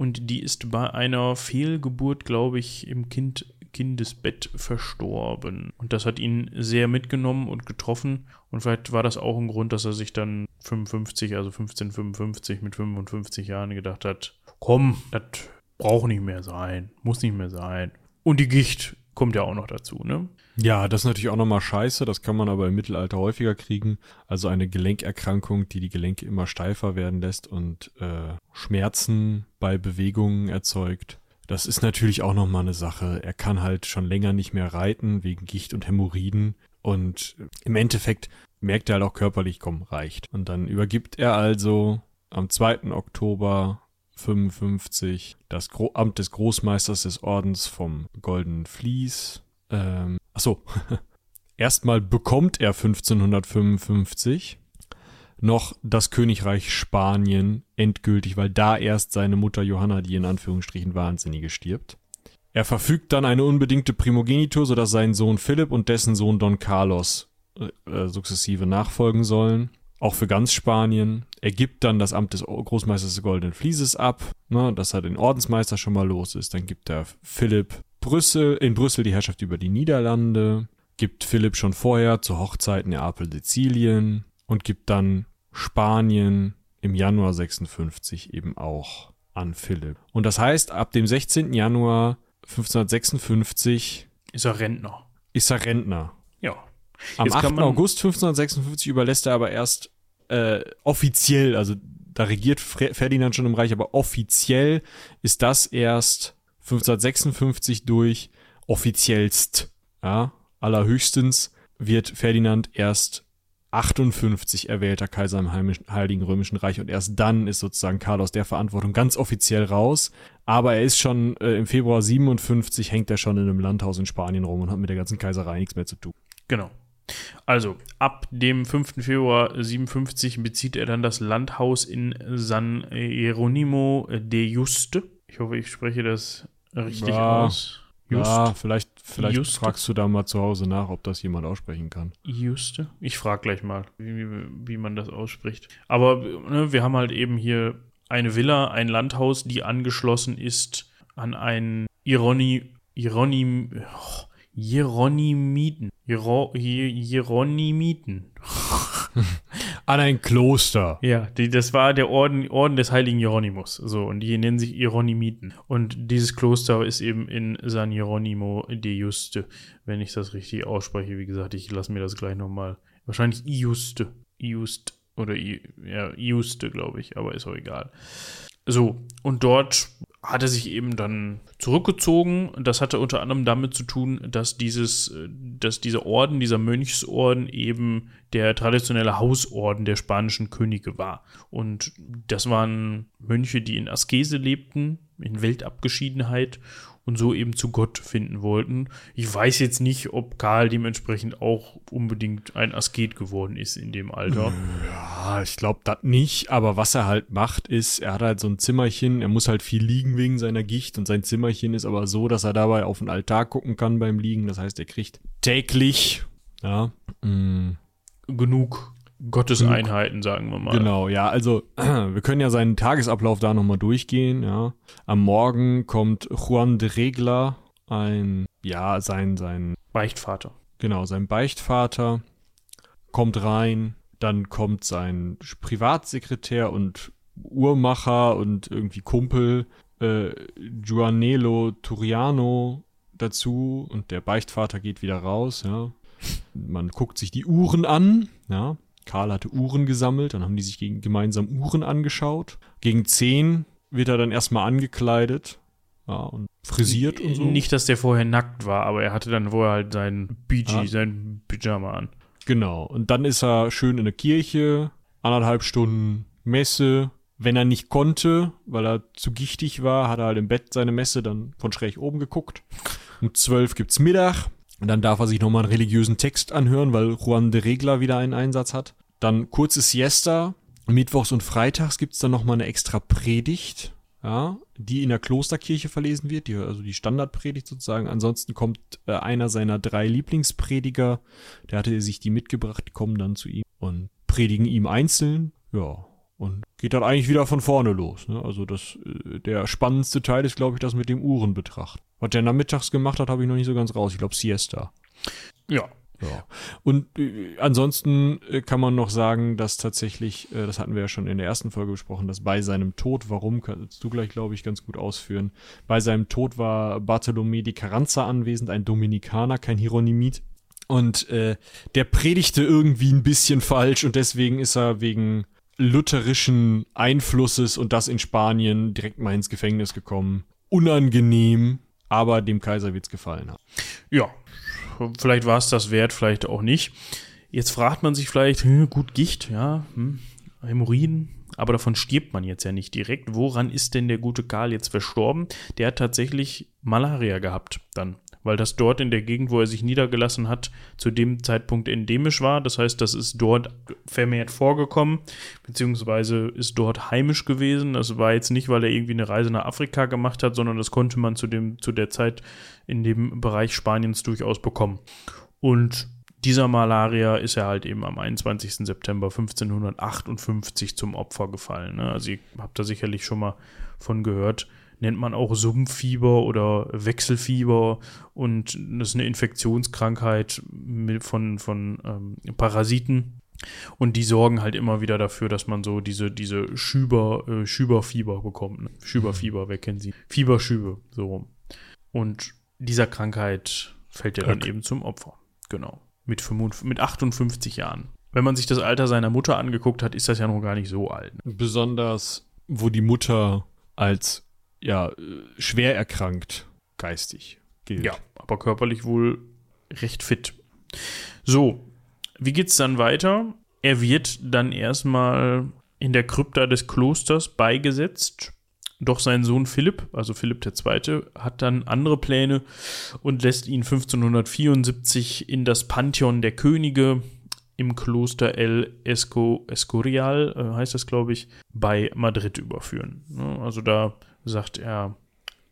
[SPEAKER 1] Und die ist bei einer Fehlgeburt, glaube ich, im kind, Kindesbett verstorben. Und das hat ihn sehr mitgenommen und getroffen. Und vielleicht war das auch ein Grund, dass er sich dann 55, also 1555 mit 55 Jahren gedacht hat, komm, das braucht nicht mehr sein, muss nicht mehr sein. Und die Gicht kommt ja auch noch dazu, ne?
[SPEAKER 2] Ja, das ist natürlich auch nochmal scheiße. Das kann man aber im Mittelalter häufiger kriegen. Also eine Gelenkerkrankung, die die Gelenke immer steifer werden lässt und äh, Schmerzen bei Bewegungen erzeugt. Das ist natürlich auch nochmal eine Sache. Er kann halt schon länger nicht mehr reiten wegen Gicht und Hämorrhoiden. Und im Endeffekt merkt er halt auch körperlich, komm, reicht. Und dann übergibt er also am 2. Oktober 55 das Gro Amt des Großmeisters des Ordens vom Goldenen Vlies ähm, achso, erstmal bekommt er 1555 noch das Königreich Spanien endgültig, weil da erst seine Mutter Johanna, die in Anführungsstrichen Wahnsinnige, stirbt. Er verfügt dann eine unbedingte Primogenitur, sodass sein Sohn Philipp und dessen Sohn Don Carlos äh, äh, sukzessive nachfolgen sollen. Auch für ganz Spanien. Er gibt dann das Amt des Großmeisters des Goldenen Flieses ab, ne, dass er den Ordensmeister schon mal los ist. Dann gibt er Philipp Brüssel, in Brüssel die Herrschaft über die Niederlande, gibt Philipp schon vorher zur Hochzeit Neapel Sizilien und gibt dann Spanien im Januar 56 eben auch an Philipp. Und das heißt, ab dem 16. Januar 1556
[SPEAKER 1] ist er Rentner.
[SPEAKER 2] Ist er Rentner.
[SPEAKER 1] Ja.
[SPEAKER 2] Am Jetzt 8. August 1556 überlässt er aber erst äh, offiziell, also da regiert Ferdinand schon im Reich, aber offiziell ist das erst 1556 durch, offiziellst, ja, allerhöchstens wird Ferdinand erst 58 erwählter Kaiser im Heiligen Römischen Reich und erst dann ist sozusagen Karl aus der Verantwortung ganz offiziell raus. Aber er ist schon äh, im Februar 57 hängt er schon in einem Landhaus in Spanien rum und hat mit der ganzen Kaiserei nichts mehr zu tun.
[SPEAKER 1] Genau. Also, ab dem 5. Februar 57 bezieht er dann das Landhaus in San Jeronimo de Juste. Ich hoffe, ich spreche das richtig
[SPEAKER 2] Ja.
[SPEAKER 1] aus.
[SPEAKER 2] Ja, vielleicht, vielleicht
[SPEAKER 1] Just.
[SPEAKER 2] fragst du da mal zu Hause nach, ob das jemand aussprechen kann.
[SPEAKER 1] Juste? Ich frage gleich mal, wie, wie, man das ausspricht. Aber ne, wir haben halt eben hier eine Villa, ein Landhaus, die angeschlossen ist an einen Ironi, Ironim, oh, Hieronymiten. Hiero, Hier- Hieronymiten.
[SPEAKER 2] An ein Kloster.
[SPEAKER 1] Ja, die, das war der Orden, Orden des heiligen Hieronymus. So, und die nennen sich Hieronymiten. Und dieses Kloster ist eben in San Hieronimo de Juste, wenn ich das richtig ausspreche. Wie gesagt, ich lasse mir das gleich nochmal. Wahrscheinlich Iuste. Iust oder I, ja, Iuste, glaube ich, aber ist auch egal. So, und dort hat er sich eben dann zurückgezogen. Das hatte unter anderem damit zu tun, dass dieses, äh, dass dieser Orden, dieser Mönchsorden eben der traditionelle Hausorden der spanischen Könige war. Und das waren Mönche, die in Askese lebten, in Weltabgeschiedenheit und so eben zu Gott finden wollten. Ich weiß jetzt nicht, ob Karl dementsprechend auch unbedingt ein Asket geworden ist in dem Alter.
[SPEAKER 2] Ja, ich glaube das nicht, aber was er halt macht, ist, er hat halt so ein Zimmerchen, er muss halt viel liegen wegen seiner Gicht und sein Zimmerchen ist aber so, dass er dabei auf den Altar gucken kann beim Liegen. Das heißt, er kriegt täglich, ja, mm,
[SPEAKER 1] Genug Gotteseinheiten, sagen wir mal.
[SPEAKER 2] Genau, ja, also wir können ja seinen Tagesablauf da nochmal durchgehen, ja. Am Morgen kommt Juan de Regla, ein, ja, sein, sein,
[SPEAKER 1] Beichtvater.
[SPEAKER 2] genau, sein Beichtvater, kommt rein, dann kommt sein Privatsekretär und Uhrmacher und irgendwie Kumpel, äh, Giuanello Turiano dazu und der Beichtvater geht wieder raus, ja. Man guckt sich die Uhren an, ja. Karl hatte Uhren gesammelt, dann haben die sich gegen, gemeinsam Uhren angeschaut. Gegen 10 wird er dann erstmal angekleidet, ja, und frisiert und so.
[SPEAKER 1] Nicht, dass der vorher nackt war, aber er hatte dann vorher halt sein BG,
[SPEAKER 2] Ah.
[SPEAKER 1] sein Pyjama an.
[SPEAKER 2] Genau. Und dann ist er schön in der Kirche, anderthalb Stunden Messe. Wenn er nicht konnte, weil er zu gichtig war, hat er halt im Bett seine Messe dann von schräg oben geguckt. Um zwölf gibt's Mittag. Und dann darf er sich nochmal einen religiösen Text anhören, weil Juan de Regla wieder einen Einsatz hat. Dann kurze Siesta. Mittwochs und Freitags gibt's dann nochmal eine extra Predigt, ja, die in der Klosterkirche verlesen wird, die, also die Standardpredigt sozusagen. Ansonsten kommt äh, einer seiner drei Lieblingsprediger, der hatte sich die mitgebracht, die kommen dann zu ihm und predigen ihm einzeln. Ja, und geht dann eigentlich wieder von vorne los. Ne? Also das, äh, der spannendste Teil ist, glaube ich, das mit dem Uhrenbetracht. Was der nachmittags gemacht hat, habe ich noch nicht so ganz raus. Ich glaube Siesta.
[SPEAKER 1] Ja.
[SPEAKER 2] Ja. Und äh, ansonsten äh, kann man noch sagen, dass tatsächlich, äh, das hatten wir ja schon in der ersten Folge besprochen, dass bei seinem Tod, warum kannst du gleich, glaube ich, ganz gut ausführen, bei seinem Tod war Bartolomé di Carranza anwesend, ein Dominikaner, kein Hieronymit. Und äh, der predigte irgendwie ein bisschen falsch und deswegen ist er wegen lutherischen Einflusses und das in Spanien direkt mal ins Gefängnis gekommen. Unangenehm, aber dem Kaiser wird's gefallen haben.
[SPEAKER 1] Ja. Vielleicht war es das wert, vielleicht auch nicht. Jetzt fragt man sich vielleicht, hm, gut, Gicht, ja, hm, Hämorrhoiden, aber davon stirbt man jetzt ja nicht direkt. Woran ist denn der gute Karl jetzt verstorben? Der hat tatsächlich Malaria gehabt dann, weil das dort in der Gegend, wo er sich niedergelassen hat, zu dem Zeitpunkt endemisch war. Das heißt, das ist dort vermehrt vorgekommen, beziehungsweise ist dort heimisch gewesen. Das war jetzt nicht, weil er irgendwie eine Reise nach Afrika gemacht hat, sondern das konnte man zu, dem, zu der Zeit in dem Bereich Spaniens durchaus bekommen. Und dieser Malaria ist er halt eben am 21. September 1558 zum Opfer gefallen. Ne? Also ihr habt da sicherlich schon mal von gehört. Nennt man auch Sumpffieber oder Wechselfieber und das ist eine Infektionskrankheit von, von ähm, Parasiten. Und die sorgen halt immer wieder dafür, dass man so diese, diese Schüber, äh, Schüberfieber bekommt. Ne? Schüberfieber, wer kennt sie? Fieberschübe, so rum. Und dieser Krankheit fällt er dann
[SPEAKER 2] Okay.
[SPEAKER 1] eben zum Opfer. Genau. Mit, 55, mit 58 Jahren. Wenn man sich das Alter seiner Mutter angeguckt hat, ist das ja noch gar nicht so alt. Ne?
[SPEAKER 2] Besonders, wo die Mutter als ja, äh, schwer erkrankt geistig gilt.
[SPEAKER 1] Ja, aber körperlich wohl recht fit. So, wie geht's dann weiter? Er wird dann erstmal in der Krypta des Klosters beigesetzt. Doch sein Sohn Philipp, also Philipp II., hat dann andere Pläne und lässt ihn 1574 in das Pantheon der Könige im Kloster El Esco, Escorial, äh, heißt das, glaube ich, bei Madrid überführen. Ne? Also da sagt er,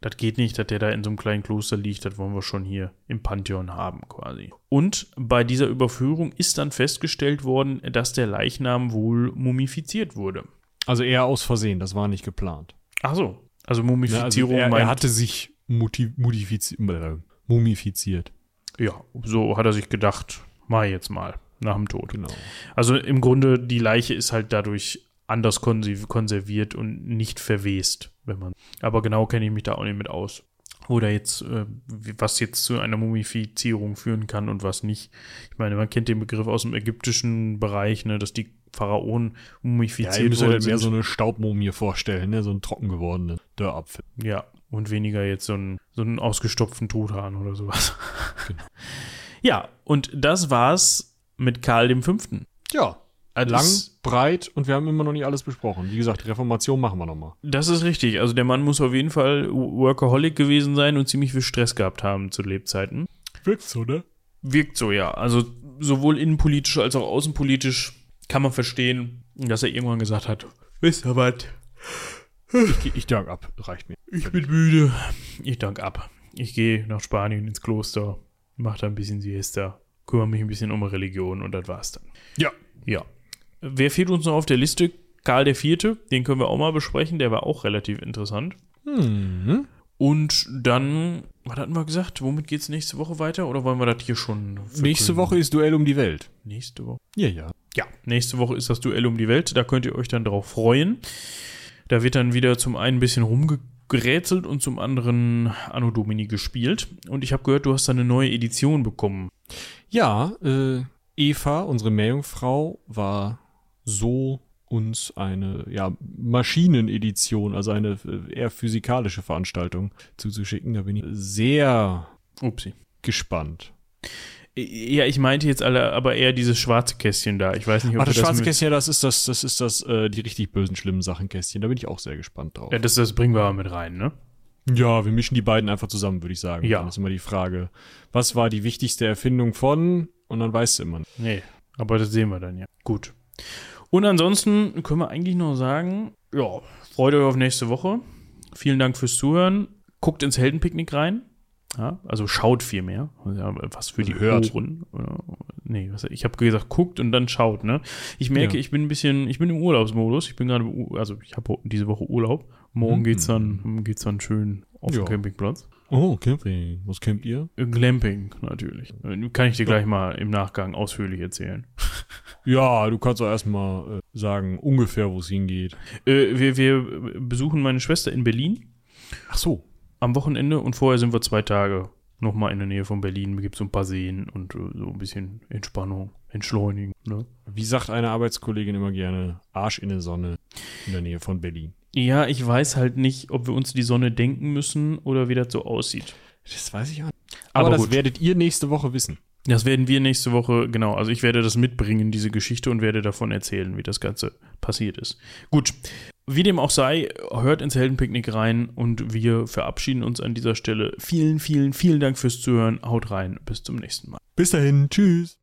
[SPEAKER 1] das geht nicht, dass der da in so einem kleinen Kloster liegt, das wollen wir schon hier im Pantheon haben quasi. Und bei dieser Überführung ist dann festgestellt worden, dass der Leichnam wohl mumifiziert wurde.
[SPEAKER 2] Also eher aus Versehen, das war nicht geplant.
[SPEAKER 1] Ach so, also
[SPEAKER 2] Ne,
[SPEAKER 1] Mumifizierung
[SPEAKER 2] also er, er hatte sich äh, mumifiziert.
[SPEAKER 1] ja, so hat er sich gedacht, mach jetzt mal nach dem Tod.
[SPEAKER 2] Genau.
[SPEAKER 1] Also im Grunde, die Leiche ist halt dadurch anders konserv- konserviert und nicht verwest, wenn man. Aber genau kenne ich mich da auch nicht mit aus. Oder jetzt, äh, was jetzt zu einer Mumifizierung führen kann und was nicht. Ich meine, man kennt den Begriff aus dem ägyptischen Bereich, ne, dass die Pharaonen
[SPEAKER 2] Ja,
[SPEAKER 1] mumifiziert
[SPEAKER 2] ihr müsst euch
[SPEAKER 1] worden
[SPEAKER 2] mehr so eine Staubmumie vorstellen, ne? so einen trocken gewordenen Dörrapfel.
[SPEAKER 1] Ja, und weniger jetzt so einen, so einen ausgestopften Truthahn oder sowas.
[SPEAKER 2] Genau.
[SPEAKER 1] Ja, und das war's mit Karl dem Fünften.
[SPEAKER 2] Ja, lang, breit und wir haben immer noch nicht alles besprochen. Wie gesagt, Reformation machen wir nochmal.
[SPEAKER 1] Das ist richtig. Also der Mann muss auf jeden Fall Workaholic gewesen sein und ziemlich viel Stress gehabt haben zu Lebzeiten.
[SPEAKER 2] Wirkt so, ne?
[SPEAKER 1] Wirkt so, ja. Also sowohl innenpolitisch als auch außenpolitisch kann man verstehen, dass er irgendwann gesagt hat, wisst ihr was,
[SPEAKER 2] Ich, ich dank ab, reicht mir.
[SPEAKER 1] ich bin müde, ich dank ab. Ich gehe nach Spanien ins Kloster, mache da ein bisschen Siesta, kümmere mich ein bisschen um Religion und das war's dann.
[SPEAKER 2] Ja.
[SPEAKER 1] Ja. Wer fehlt uns noch auf der Liste? Karl Vierte, den können wir auch mal besprechen, der war auch relativ interessant.
[SPEAKER 2] Mhm.
[SPEAKER 1] Und dann, was hatten wir gesagt? Womit geht's nächste Woche weiter? Oder wollen wir das hier schon? verkünden?
[SPEAKER 2] Nächste Woche ist Duell um die Welt.
[SPEAKER 1] Nächste Woche.
[SPEAKER 2] Ja, ja.
[SPEAKER 1] Ja, nächste Woche ist das Duell um die Welt. Da könnt ihr euch dann drauf freuen. Da wird dann wieder zum einen ein bisschen rumgerätselt und zum anderen Anno Domini gespielt. Und ich habe gehört, du hast da eine neue Edition bekommen.
[SPEAKER 2] Ja, äh, Eva, unsere Meerjungfrau, war so uns eine ja, Maschinenedition, also eine äh, eher physikalische Veranstaltung zuzuschicken. Da bin ich sehr
[SPEAKER 1] Upsi.
[SPEAKER 2] gespannt.
[SPEAKER 1] Ja, ich meinte jetzt alle, aber eher dieses schwarze Kästchen da. Ich weiß nicht, ob
[SPEAKER 2] Ach, das
[SPEAKER 1] wir
[SPEAKER 2] schwarze Kästchen, das ist das, das ist das, äh, die richtig bösen, schlimmen Sachen-Kästchen. Da bin ich auch sehr gespannt drauf.
[SPEAKER 1] Ja, das, das bringen wir mal mit rein, ne?
[SPEAKER 2] Ja, wir mischen die beiden einfach zusammen, würde ich sagen.
[SPEAKER 1] Ja.
[SPEAKER 2] Dann ist immer die Frage, was war die wichtigste Erfindung von? Und dann weißt du immer.
[SPEAKER 1] Nee, aber das sehen wir dann ja. Gut. Und ansonsten können wir eigentlich nur sagen, ja, freut euch auf nächste Woche. Vielen Dank fürs Zuhören. Guckt ins Heldenpicknick rein. Ja, also schaut viel mehr. Ja, was für
[SPEAKER 2] Also
[SPEAKER 1] die
[SPEAKER 2] hört.
[SPEAKER 1] Ohren. Oder, nee, was, ich habe gesagt, guckt und dann schaut, ne? Ich merke,
[SPEAKER 2] Ja.
[SPEAKER 1] ich bin ein bisschen, ich bin im Urlaubsmodus. Ich bin gerade, also ich habe diese Woche Urlaub. Morgen
[SPEAKER 2] Mhm.
[SPEAKER 1] geht's dann, geht's dann schön auf den. Campingplatz.
[SPEAKER 2] Oh, Camping. Was campt ihr?
[SPEAKER 1] Glamping natürlich. Äh, Kann ich dir gleich mal im Nachgang ausführlich erzählen.
[SPEAKER 2] Ja, du kannst doch erstmal äh, sagen, ungefähr, wo es hingeht.
[SPEAKER 1] Äh, wir, wir besuchen meine Schwester in Berlin
[SPEAKER 2] Ach so.
[SPEAKER 1] am Wochenende und vorher sind wir zwei Tage nochmal in der Nähe von Berlin. Gibt so ein paar Seen und äh, so ein bisschen Entspannung, Entschleunigen. Ne?
[SPEAKER 2] Wie sagt eine Arbeitskollegin immer gerne, Arsch in der Sonne in der Nähe von Berlin.
[SPEAKER 1] Ja, ich weiß halt nicht, ob wir uns die Sonne denken müssen oder wie das so aussieht.
[SPEAKER 2] Das weiß ich auch nicht.
[SPEAKER 1] Aber
[SPEAKER 2] Aber, das
[SPEAKER 1] gut.
[SPEAKER 2] werdet ihr nächste Woche wissen.
[SPEAKER 1] Das werden wir nächste Woche, genau. Also ich werde das mitbringen, diese Geschichte, und werde davon erzählen, wie das Ganze passiert ist. Gut. Wie dem auch sei, hört ins Heldenpicknick rein und wir verabschieden uns an dieser Stelle. Vielen, vielen, vielen Dank fürs Zuhören. Haut rein. Bis zum nächsten Mal.
[SPEAKER 2] Bis dahin. Tschüss.